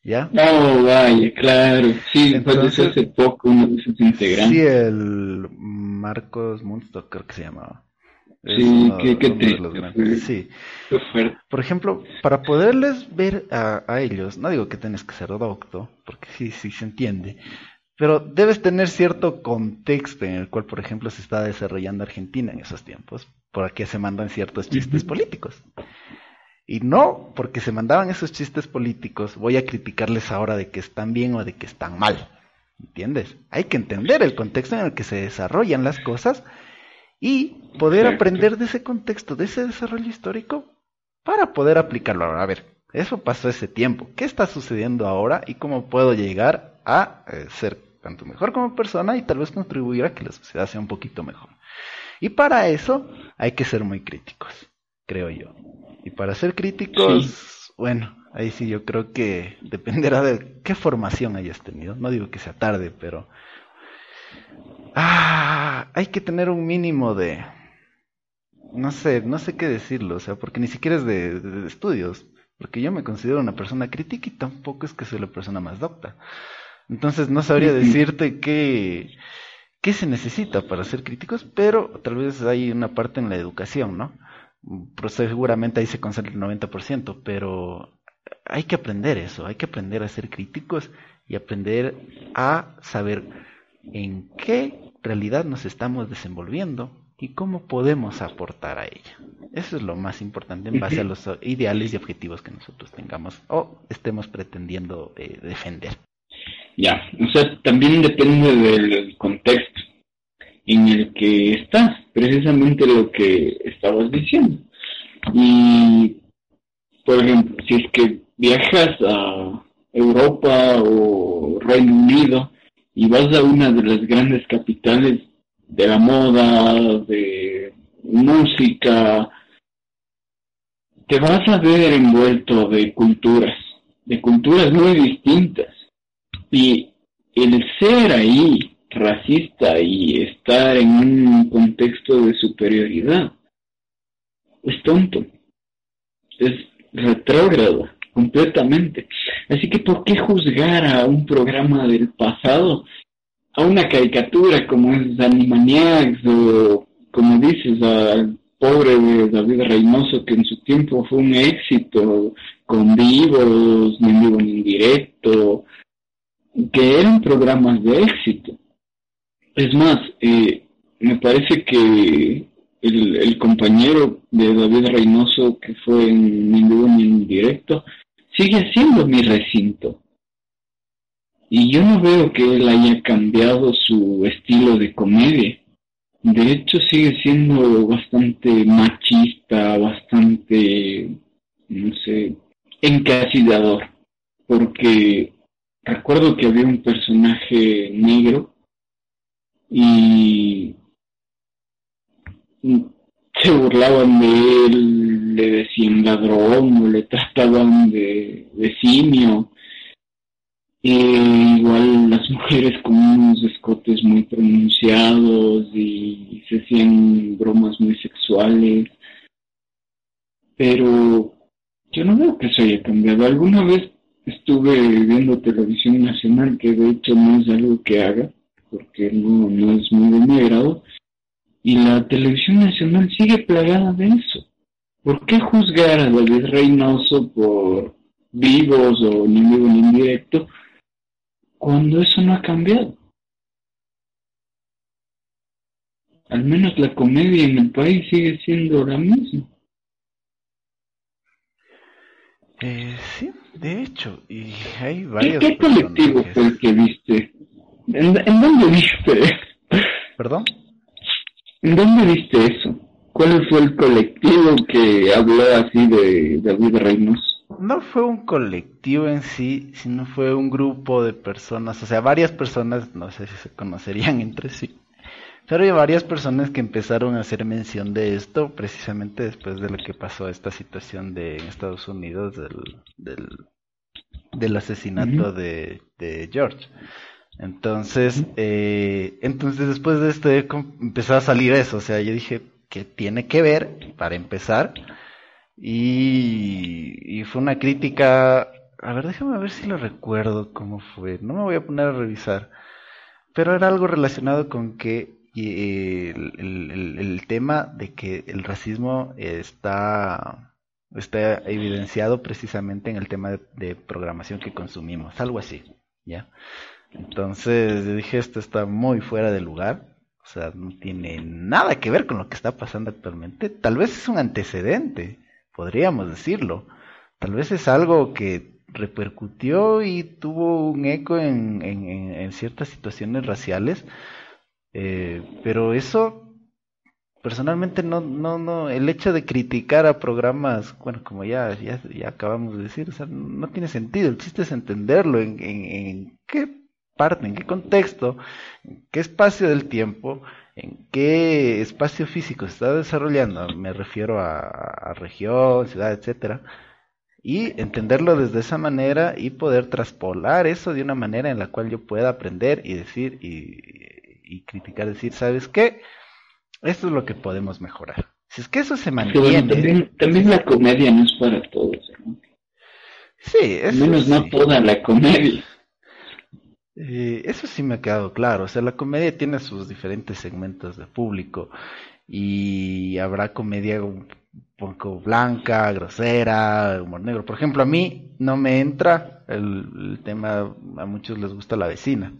¿Ya? Oh, vaya, claro. Sí, Entonces, hace poco uno de sus integrantes. Sí, el Marcos Munstock creo que se llamaba. Sí, qué, qué triste. Sí. Por ejemplo, para poderles ver a, a, ellos, no digo que tenés que ser docto, porque sí, sí se entiende, pero debes tener cierto contexto en el cual, por ejemplo, se está desarrollando Argentina en esos tiempos, por aquí se mandan ciertos chistes políticos. Y no porque se mandaban esos chistes políticos, voy a criticarles ahora de que están bien o de que están mal. ¿Entiendes? Hay que entender el contexto en el que se desarrollan las cosas y poder aprender de ese contexto, de ese desarrollo histórico, para poder aplicarlo ahora. A ver, eso pasó ese tiempo. ¿Qué está sucediendo ahora y cómo puedo llegar a eh, ser tanto mejor como persona y tal vez contribuir a que la sociedad sea un poquito mejor? Y para eso hay que ser muy críticos, creo yo. Y para ser críticos, bueno, ahí sí yo creo que dependerá de qué formación hayas tenido. No digo que sea tarde, pero ah, hay que tener un mínimo de no sé, no sé qué decirlo, o sea, porque ni siquiera es de, estudios, porque yo me considero una persona crítica y tampoco es que soy la persona más docta. Entonces no sabría decirte qué, qué se necesita para ser críticos, pero tal vez hay una parte en la educación, ¿no? seguramente ahí se concentra el 90%, pero hay que aprender eso, hay que aprender a ser críticos y aprender a saber en qué realidad nos estamos desenvolviendo y cómo podemos aportar a ella. Eso es lo más importante en base a los ideales y objetivos que nosotros tengamos o estemos pretendiendo eh, defender. Ya, o sea, también depende del contexto en el que estás, precisamente lo que estabas diciendo. Y, por ejemplo, si es que viajas a Europa o Reino Unido y vas a una de las grandes capitales de la moda, de música, te vas a ver envuelto de culturas, de culturas muy distintas. Y el ser ahí racista y estar en un contexto de superioridad. Es tonto. Es retrógrado completamente. Así que ¿por qué juzgar a un programa del pasado, a una caricatura como es Animaniacs o como dices al pobre David Reynoso que en su tiempo fue un éxito con vivos, ni vivo ni indirecto, que eran programas de éxito. Es más, eh, me parece que el, compañero de David Reynoso, que fue en mi ni en directo, sigue siendo mi recinto. Y yo no veo que él haya cambiado su estilo de comedia. De hecho, sigue siendo bastante machista, bastante, no sé, encasillador. Porque recuerdo que había un personaje negro y se burlaban de él, le decían ladrón le trataban de, simio. igual las mujeres con unos escotes muy pronunciados y se hacían bromas muy sexuales. Pero yo no veo que eso haya cambiado. Alguna vez estuve viendo televisión nacional, que de hecho no es algo que haga, porque no, no es muy de mi agrado, y la televisión nacional sigue plagada de eso. ¿Por qué juzgar a David Reynoso por vivos o ni vivo ni indirecto cuando eso no ha cambiado? Al menos la comedia en el país sigue siendo la misma. Eh, sí, de hecho, y hay varios. ¿Qué, colectivo fue el que viste? ¿En, dónde viste? ¿Perdón? ¿En dónde viste eso? ¿Cuál fue el colectivo que habló así de David Reynos? No fue un colectivo en sí, sino fue un grupo de personas, o sea, varias personas, no sé si se conocerían entre sí, Pero hay varias personas que empezaron a hacer mención de esto precisamente después de lo que pasó esta situación de en Estados Unidos del, del, del asesinato de, de, George. Entonces, eh, entonces después de esto empezó a salir eso, o sea, yo dije que tiene que ver, para empezar, y, y fue una crítica, a ver, déjame ver si lo recuerdo cómo fue, no me voy a poner a revisar, pero era algo relacionado con que y el, el, tema de que el racismo está, está evidenciado precisamente en el tema de, programación que consumimos, algo así, ¿ya? Entonces dije, esto está muy fuera de lugar, o sea, no tiene nada que ver con lo que está pasando actualmente, tal vez es un antecedente, podríamos decirlo, tal vez es algo que repercutió y tuvo un eco en, en, en ciertas situaciones raciales, eh, pero eso, personalmente, no, no, no, el hecho de criticar a programas, bueno, como ya, ya, acabamos de decir, o sea, no tiene sentido. El chiste es entenderlo en, en, qué parte, en qué contexto, en qué espacio del tiempo, en qué espacio físico se está desarrollando, me refiero a, a, región, ciudad, etcétera, y entenderlo desde esa manera y poder traspolar eso de una manera en la cual yo pueda aprender y decir y y criticar, decir, ¿sabes qué? Esto es lo que podemos mejorar. Si es que eso se mantiene. también, la comedia no es para todos. Sí, eso menos no toda la comedia. Eh, eso sí me ha quedado claro. O sea, la comedia tiene sus diferentes segmentos de público y habrá comedia un poco blanca, grosera, humor negro. Por ejemplo, a mí no me entra el, el tema, a muchos les gusta la vecina,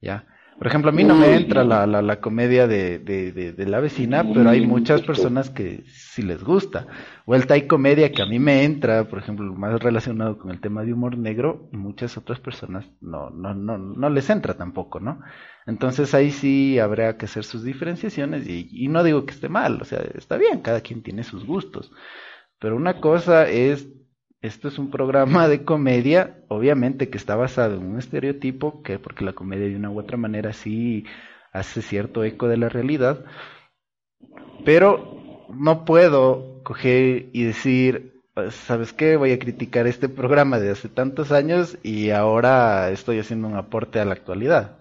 ¿ya? Por ejemplo, a mí no me entra la, la, la comedia de, de, de, la vecina, pero hay muchas personas que sí les gusta. Vuelta hay comedia que a mí me entra, por ejemplo, más relacionado con el tema de humor negro, muchas otras personas no, no, no, no les entra tampoco, ¿no? Entonces ahí sí habría que hacer sus diferenciaciones y, y no digo que esté mal, o sea, está bien, cada quien tiene sus gustos. Pero una cosa es esto es un programa de comedia, obviamente que está basado en un estereotipo, que porque la comedia de una u otra manera sí hace cierto eco de la realidad, pero no puedo coger y decir, ¿sabes qué? Voy a criticar este programa de hace tantos años y ahora estoy haciendo un aporte a la actualidad.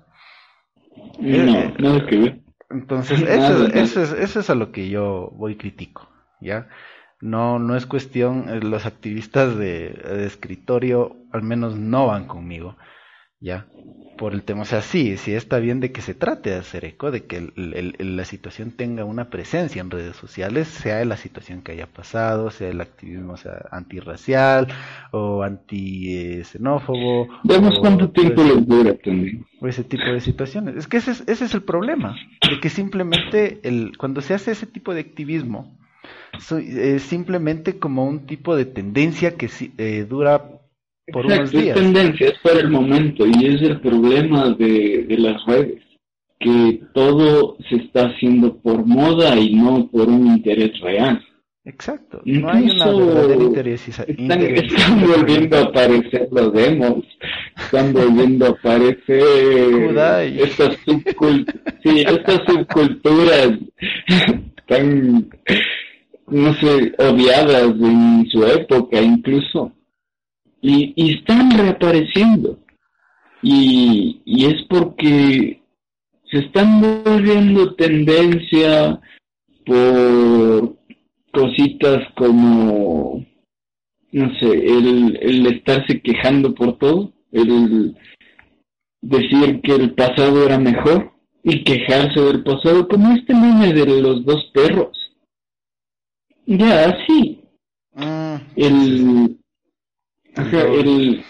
No, eh, nada que ver. Entonces, eso, eso, es, eso es a lo que yo voy critico, ¿ya? No, no es cuestión, eh, los activistas de, escritorio al menos no van conmigo, ¿ya? Por el tema, o sea, sí, sí está bien de que se trate de hacer eco, de que la situación tenga una presencia en redes sociales, sea la situación que haya pasado, sea el activismo sea antirracial o anti-xenófobo. Vemos cuánto tiempo les dura también. O ese tipo de situaciones. Es que ese es, ese es el problema, de que simplemente el, cuando se hace ese tipo de activismo, es simplemente como un tipo de tendencia que eh, dura por unos días. Es tendencia, es para el momento y es el problema de, las redes, que todo se está haciendo por moda y no por un interés real. Exacto, no hay una verdadera interés. Están, están volviendo a aparecer los demos, están volviendo a aparecer estas, sí, estas subculturas tan no sé, odiadas en su época incluso. Y, y están reapareciendo. Y, y es porque se están volviendo tendencia por cositas como, no sé, el, el estarse quejando por todo, el decir que el pasado era mejor y quejarse del pasado, como este meme de los dos perros ya, sí. Ah, el, el,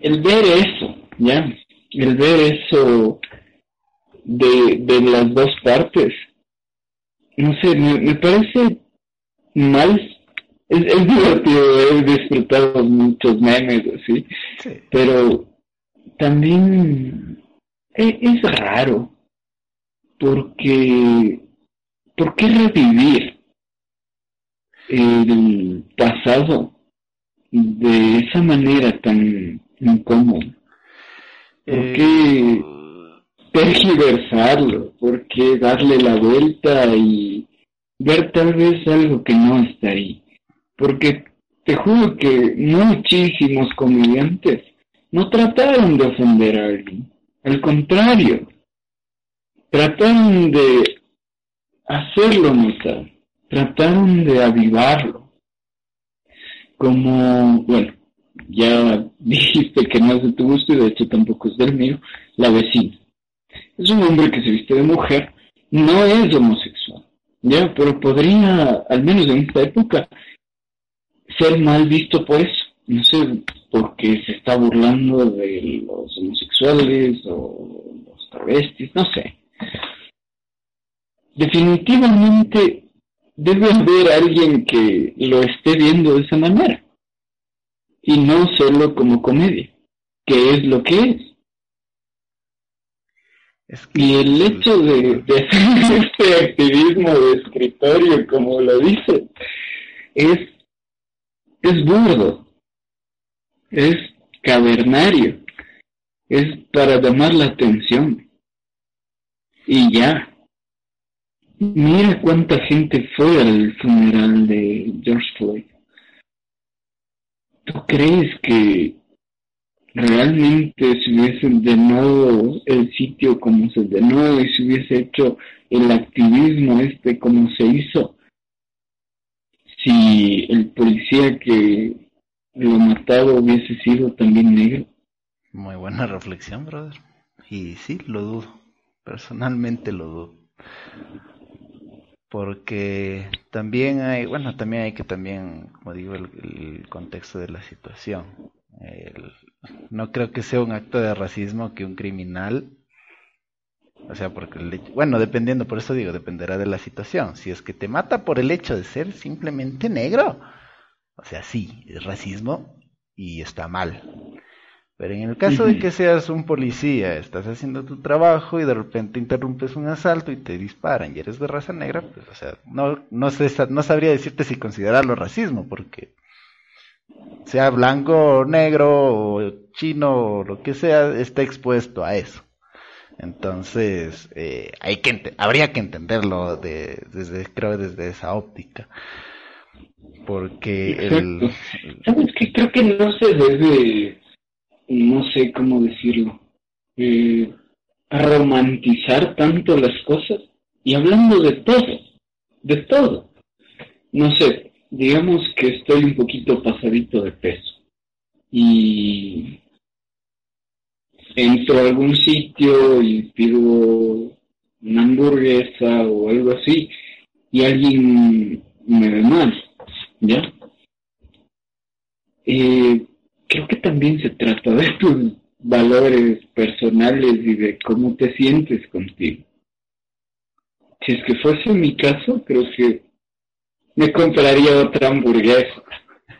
el ver eso, ya, el ver eso de, de las dos partes, no sé, me, me parece mal. Es, es divertido, he disfrutado muchos memes así, pero también es, es raro, porque, ¿por qué revivir? El pasado de esa manera tan incómoda? ¿Por eh, qué tergiversarlo? ¿Por que darle la vuelta y ver tal vez algo que no está ahí. Porque te juro que muchísimos comediantes no trataron de ofender a alguien. Al contrario, trataron de hacerlo notar, trataron de avivarlo. Como, bueno, ya dijiste que no es de tu gusto y de hecho tampoco es del mío, la vecina. Es un hombre que se viste de mujer, no es homosexual, ya, pero podría, al menos en esta época, ser mal visto por eso. No sé, porque se está burlando de los homosexuales o los travestis, no sé. Definitivamente debe haber alguien que lo esté viendo de esa manera y no solo como comedia, que es lo que es. Y el hecho de, de, hacer este activismo de escritorio, como lo dice, es, es burdo, es cavernario, es para llamar la atención. Y ya. Mira cuánta gente fue al funeral de George Floyd. ¿Tú crees que realmente se hubiese denado el sitio como se denó y se hubiese hecho el activismo este como se hizo? Si el policía que lo matado hubiese sido también negro. Muy buena reflexión, brother. Y sí, lo dudo. Personalmente lo dudo porque también hay, bueno, también hay que también, como digo, el, contexto de la situación. no creo que sea un acto de racismo que un criminal, o sea, porque, bueno, dependiendo, por eso digo, dependerá de la situación. Si es que te mata por el hecho de ser simplemente negro, o sea, sí, es racismo y está mal. Pero en el caso de que seas un policía, estás haciendo tu trabajo y de repente interrumpes un asalto y te disparan y eres de raza negra, pues, o sea, no, no, sé, no sabría decirte si considerarlo racismo, porque sea blanco, negro, o chino, o lo que sea, está expuesto a eso. Entonces, eh, hay que habría que entenderlo de, desde, creo, desde esa óptica. Porque el... ¿Sabes qué? Creo que no se debe no sé cómo decirlo, eh, romantizar tanto las cosas y hablando de todo, de todo. No sé, digamos que estoy un poquito pasadito de peso y entro a algún sitio y pido una hamburguesa o algo así y alguien me ve mal, ¿ya? Eh, creo que también se trata de tus valores personales y de cómo te sientes contigo. Si es que fuese mi caso, creo que me compraría otra hamburguesa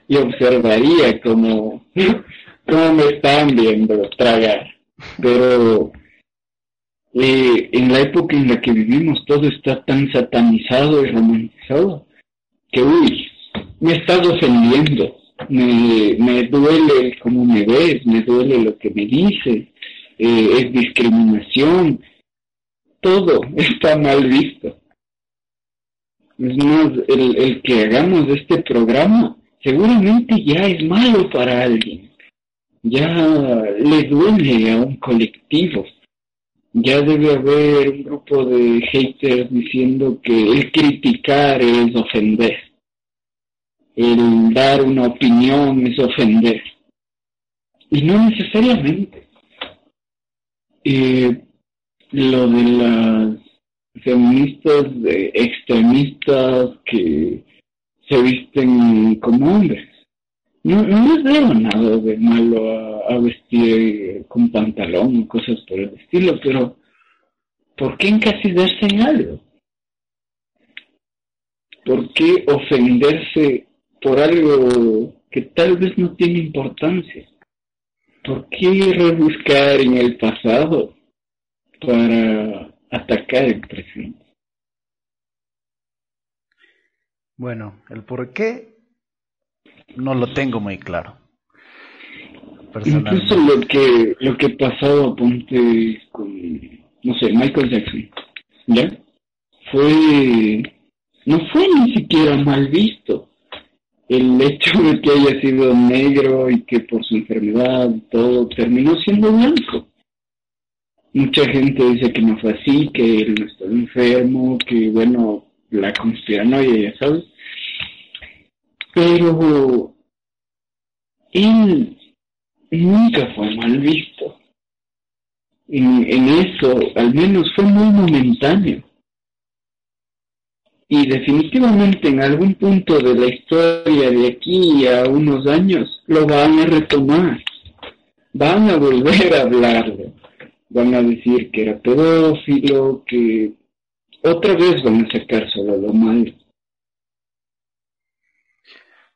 y observaría cómo, cómo me están viendo tragar. Pero eh, en la época en la que vivimos todo está tan satanizado y romantizado que, uy, me estás ofendiendo me, me duele cómo me ves, me duele lo que me dices, eh, es discriminación, todo está mal visto. Es más, el, el que hagamos este programa seguramente ya es malo para alguien, ya le duele a un colectivo, ya debe haber un grupo de haters diciendo que el criticar es ofender el dar una opinión es ofender. Y no necesariamente. Eh, lo de las feministas extremistas que se visten como hombres. No, no les veo nada de malo a, vestir con pantalón o cosas por el estilo, pero ¿por qué encasillarse en algo? ¿Por qué ofenderse por algo que tal vez no tiene importancia. ¿Por qué rebuscar en el pasado para atacar el presente? Bueno, el por qué no lo tengo muy claro. Incluso lo que lo que pasó ponte con no sé Michael Jackson. ¿ya? Fue, no fue ni siquiera mal visto el hecho de que haya sido negro y que por su enfermedad todo terminó siendo blanco. Mucha gente dice que no fue así, que él no estaba enfermo, que bueno, la conspiranoia, ya sabes. Pero él nunca fue mal visto. En, en eso, al menos fue muy momentáneo y definitivamente en algún punto de la historia de aquí a unos años lo van a retomar, van a volver a hablarlo, van a decir que era pedófilo, que otra vez van a sacar solo lo malo.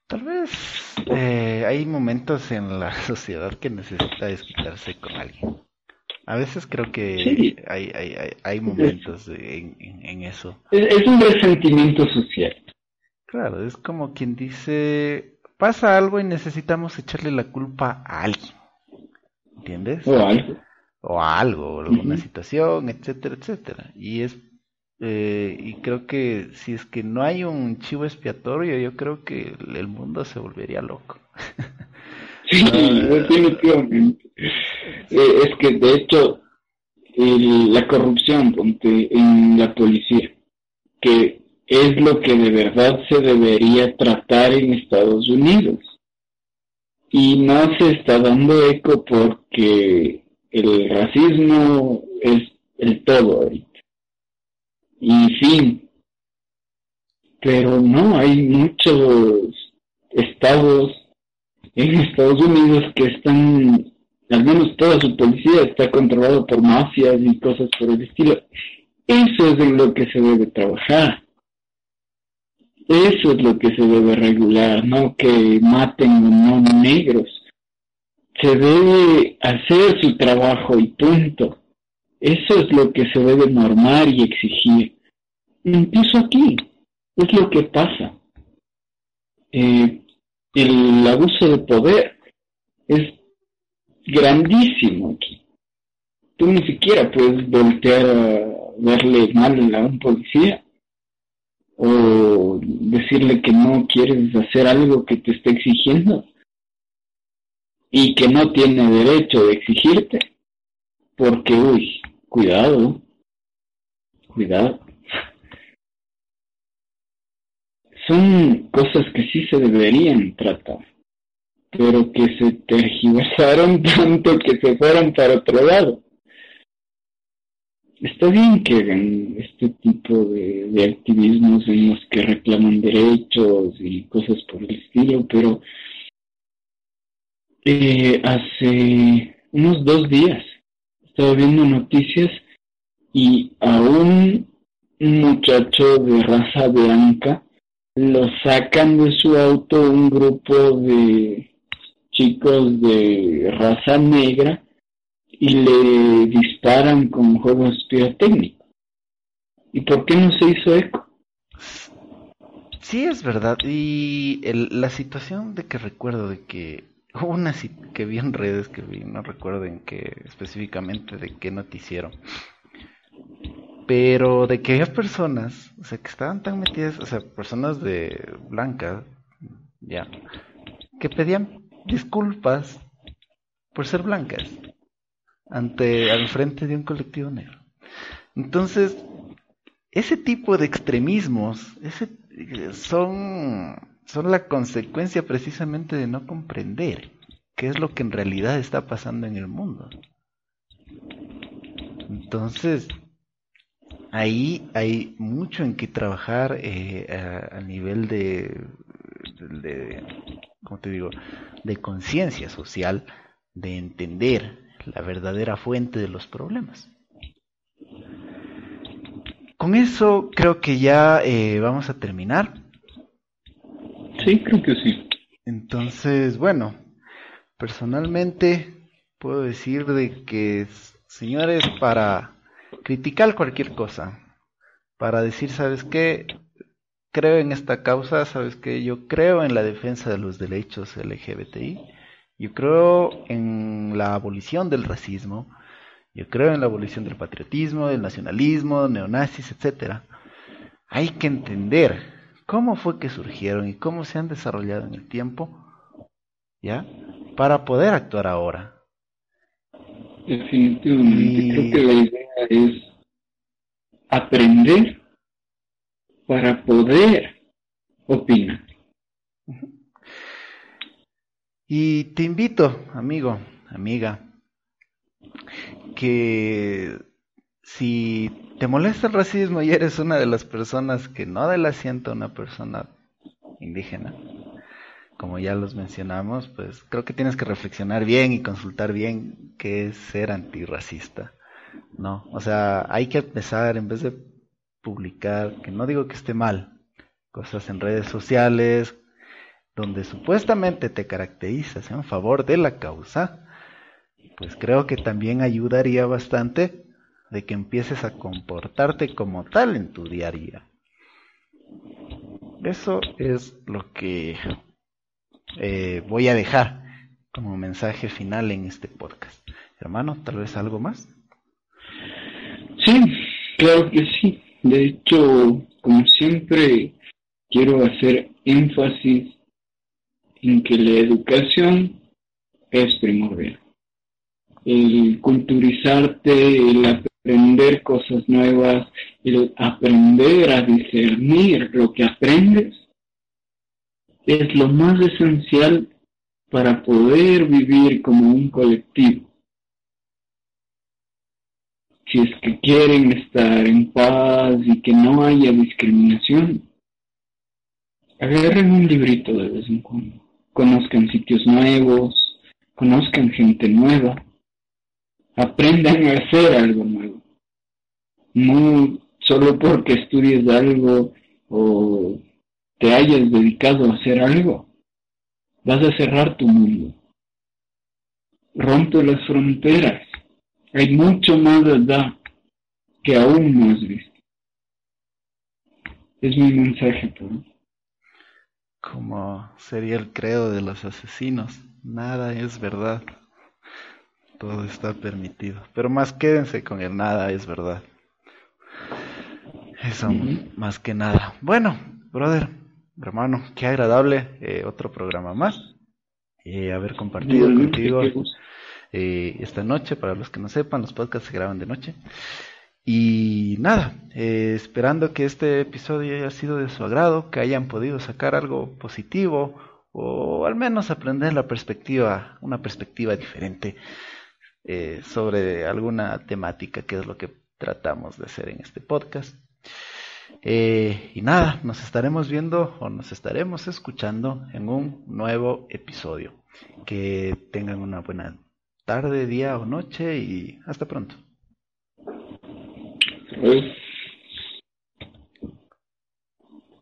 Tal vez eh, hay momentos en la sociedad que necesita desquitarse con alguien. A veces creo que hay, hay, hay, momentos en, en, eso. Es, un resentimiento social. Claro, es como quien dice, pasa algo y necesitamos echarle la culpa a alguien. ¿Entiendes? O algo. O a algo, o alguna situación, etcétera, etcétera. Y es eh, y creo que si es que no hay un chivo expiatorio, yo creo que el mundo se volvería loco. Sí, definitivamente. Eh, es que de hecho la corrupción en la policía, que es lo que de verdad se debería tratar en Estados Unidos. Y no se está dando eco porque el racismo es el todo ahorita. Y fin. Pero no, hay muchos estados en Estados Unidos que están, al menos toda su policía está controlado por mafias y cosas por el estilo. Eso es en lo que se debe trabajar. Eso es lo que se debe regular, no que maten no negros. Se debe hacer su trabajo y punto. Eso es lo que se debe normar y exigir. Incluso aquí, es lo que pasa. Eh, el abuso de poder es grandísimo aquí. Tú ni siquiera puedes voltear a verle mal a un policía o decirle que no quieres hacer algo que te esté exigiendo y que no tiene derecho de exigirte porque uy cuidado cuidado son cosas que sí se deberían tratar, pero que se tergiversaron tanto que se fueron para otro lado. Está bien que hagan este tipo de, activismos en los que reclaman derechos y cosas por el estilo, pero eh, hace unos dos días estaba viendo noticias y a un muchacho de raza blanca lo sacan de su auto un grupo de chicos de raza negra y le disparan con juegos pirotécnicos. ¿Y por qué no se hizo eco? Sí, es verdad. Y la situación de que recuerdo de que hubo una que vi en redes que vi, no recuerdo en qué específicamente de qué noticiero, pero de que había personas, o sea, que estaban tan metidas, o sea, personas de blancas, ya, que pedían disculpas por ser blancas ante al frente de un colectivo negro. Entonces, ese tipo de extremismos, ese, son, son la consecuencia precisamente de no comprender qué es lo que en realidad está pasando en el mundo. Entonces, ahí hay mucho en qué trabajar eh, a, nivel de, de, ¿cómo te digo?, de conciencia social, de entender la verdadera fuente de los problemas. Con eso creo que ya eh, vamos a terminar. Sí, creo que sí. Entonces, bueno, personalmente puedo decir de que, señores, para criticar cualquier cosa, para decir, ¿sabes qué? Creo en esta causa, ¿sabes qué? Yo creo en la defensa de los derechos LGBTI, yo creo en la abolición del racismo, Yo creo en la abolición del patriotismo, del nacionalismo, neonazis, etc. Hay que entender cómo fue que surgieron y cómo se han desarrollado en el tiempo, ¿ya? Para poder actuar ahora. Definitivamente, creo que la idea es aprender para poder opinar. Y te invito, amigo, amiga, que si te molesta el racismo y eres una de las personas que no da el asiento a una persona indígena, como ya los mencionamos, pues creo que tienes que reflexionar bien y consultar bien qué es ser antirracista. No, o sea, hay que empezar en vez de publicar, que no digo que esté mal, cosas en redes sociales donde supuestamente te caracterizas en favor de la causa, pues creo que también ayudaría bastante de que empieces a comportarte como tal en tu día a día. Eso es lo que eh, voy a dejar como mensaje final en este podcast. Hermano, tal vez algo más. Sí, claro que sí. De hecho, como siempre, quiero hacer énfasis en que la educación es primordial. El culturizarte, el aprender cosas nuevas, el aprender a discernir lo que aprendes, es lo más esencial para poder vivir como un colectivo. Si es que quieren estar en paz y que no haya discriminación, agarren un librito de vez en cuando, conozcan sitios nuevos, conozcan gente nueva, aprendan a hacer algo nuevo. No solo porque estudies algo o te hayas dedicado a hacer algo, vas a cerrar tu mundo. Rompe las fronteras. Hay mucho más verdad que aún no has visto. Es mi mensaje. Como sería el credo de los asesinos. Nada es verdad. Todo está permitido. Pero más quédense con el nada es verdad. Eso, más que nada. Bueno, brother, hermano, qué agradable eh, otro programa más. Eh, haber compartido contigo eh, esta noche. Para los que no sepan, los podcasts se graban de noche. Y nada, esperando que este episodio haya sido de su agrado, que hayan podido sacar algo positivo o al menos aprender la perspectiva, una perspectiva diferente sobre alguna temática que es lo que tratamos de hacer en este podcast. Eh, y nada, nos estaremos viendo o nos estaremos escuchando en un nuevo episodio. Que tengan una buena tarde, día o noche y hasta pronto.